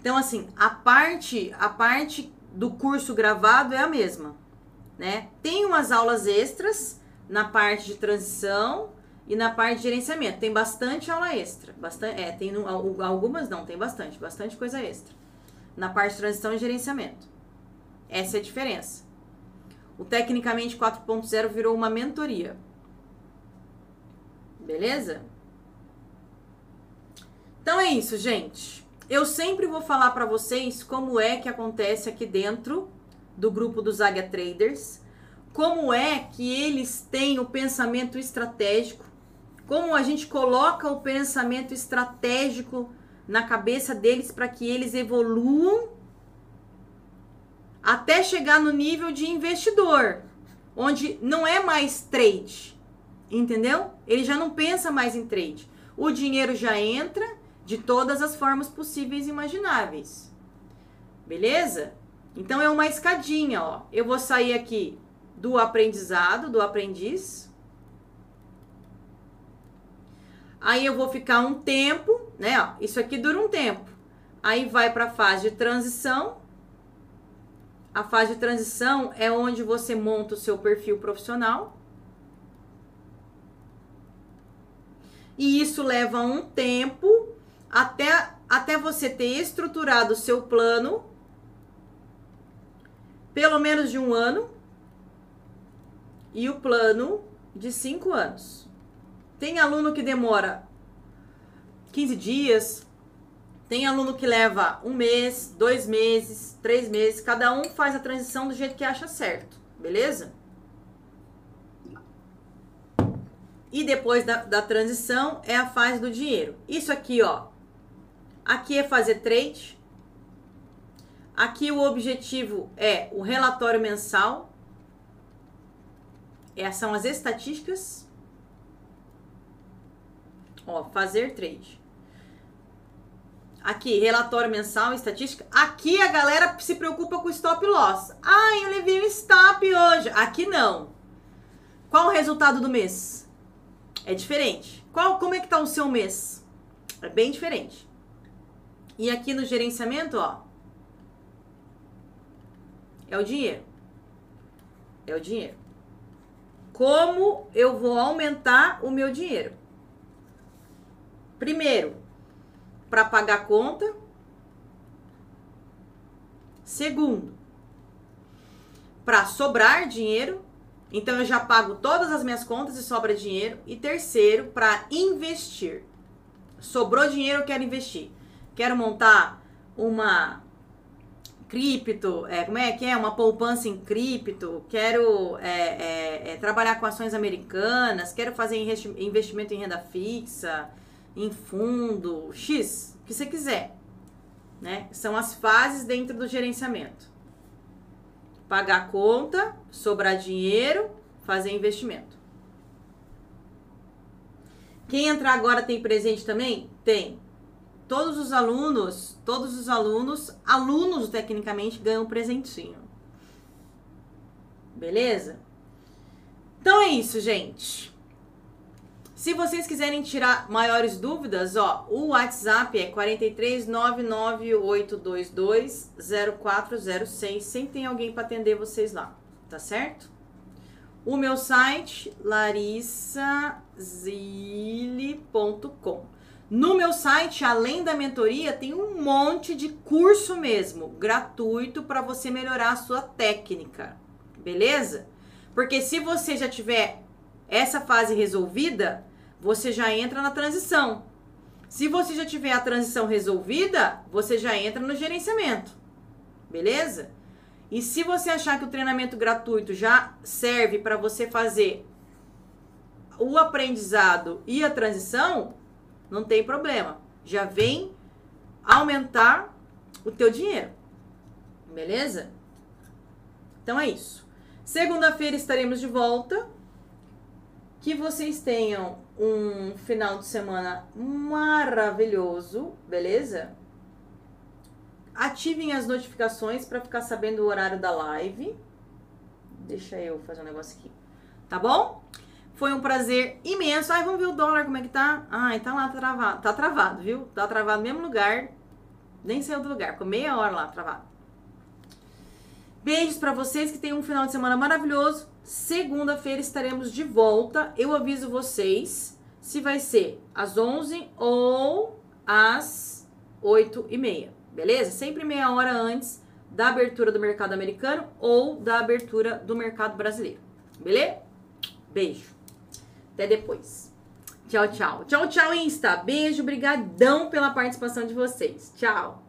Então, assim, a parte, a parte do curso gravado é a mesma, né? Tem umas aulas extras na parte de transição e na parte de gerenciamento. Tem bastante aula extra. Bastante, é, tem algumas não, tem bastante, bastante coisa extra. Na parte de transição e gerenciamento. Essa é a diferença. O Tecnicamente 4.0 virou uma mentoria. Beleza? Então é isso, gente. Eu sempre vou falar para vocês como é que acontece aqui dentro do grupo dos Águia Traders, como é que eles têm o pensamento estratégico, como a gente coloca o pensamento estratégico na cabeça deles para que eles evoluam até chegar no nível de investidor, onde não é mais trade, entendeu? Ele já não pensa mais em trade. O dinheiro já entra de todas as formas possíveis e imagináveis. Beleza? Então é uma escadinha, ó. Eu vou sair aqui do aprendizado, do aprendiz. Aí eu vou ficar um tempo, né? Ó, isso aqui dura um tempo. Aí vai para a fase de transição, a fase de transição é onde você monta o seu perfil profissional. E isso leva um tempo até, até você ter estruturado o seu plano, pelo menos de um ano, e o plano de cinco anos. Tem aluno que demora 15 dias, tem aluno que leva um mês, dois meses, três meses. Cada um faz a transição do jeito que acha certo, beleza? E depois da, da transição é a fase do dinheiro. Isso aqui, ó. Aqui é fazer trade. Aqui o objetivo é o relatório mensal. Essas são as estatísticas. Ó, fazer trade. Aqui, relatório mensal, estatística. Aqui a galera se preocupa com stop loss. Ah, eu levei um stop hoje. Aqui não. Qual o resultado do mês? É diferente. Qual, como é que tá o seu mês? É bem diferente. E aqui no gerenciamento, ó, é o dinheiro. É o dinheiro. Como eu vou aumentar o meu dinheiro? Primeiro, para pagar conta. Segundo, para sobrar dinheiro. Então eu já pago todas as minhas contas e sobra dinheiro. E terceiro, para investir. Sobrou dinheiro, eu quero investir. Quero montar uma cripto, é, como é que é? Uma poupança em cripto, quero é, é, é trabalhar com ações americanas, quero fazer investimento em renda fixa, em fundo, X, o que você quiser. Né? São as fases dentro do gerenciamento. pagar conta, sobrar dinheiro, fazer investimento. Quem entrar agora tem presente também? Tem. Todos os alunos, todos os alunos, alunos tecnicamente ganham um presentinho. Beleza? Então é isso, gente. Se vocês quiserem tirar maiores dúvidas, ó, o WhatsApp é 43998220406. Sempre tem alguém para atender vocês lá, tá certo? O meu site larissazile.com. No meu site, além da mentoria, tem um monte de curso mesmo, gratuito para você melhorar a sua técnica. Beleza? Porque se você já tiver essa fase resolvida, você já entra na transição. Se você já tiver a transição resolvida, você já entra no gerenciamento. Beleza? E se você achar que o treinamento gratuito já serve para você fazer o aprendizado e a transição, não tem problema. Já vem aumentar o teu dinheiro. Beleza? Então é isso. Segunda-feira estaremos de volta. Que vocês tenham um final de semana maravilhoso, beleza? Ativem as notificações para ficar sabendo o horário da live. Deixa eu fazer um negócio aqui. Tá bom? Foi um prazer imenso. Ai, vamos ver o dólar como é que tá. Ai, tá lá tá travado. Tá travado, viu? Tá travado no mesmo lugar. Nem saiu do lugar. Ficou meia hora lá travado. Beijos para vocês que tenham um final de semana maravilhoso. Segunda-feira estaremos de volta. Eu aviso vocês se vai ser às 11 ou às 8 e meia, beleza? Sempre meia hora antes da abertura do mercado americano ou da abertura do mercado brasileiro, beleza? Beijo. Até depois. Tchau, tchau. Tchau, tchau, Insta. Beijo, brigadão pela participação de vocês. Tchau.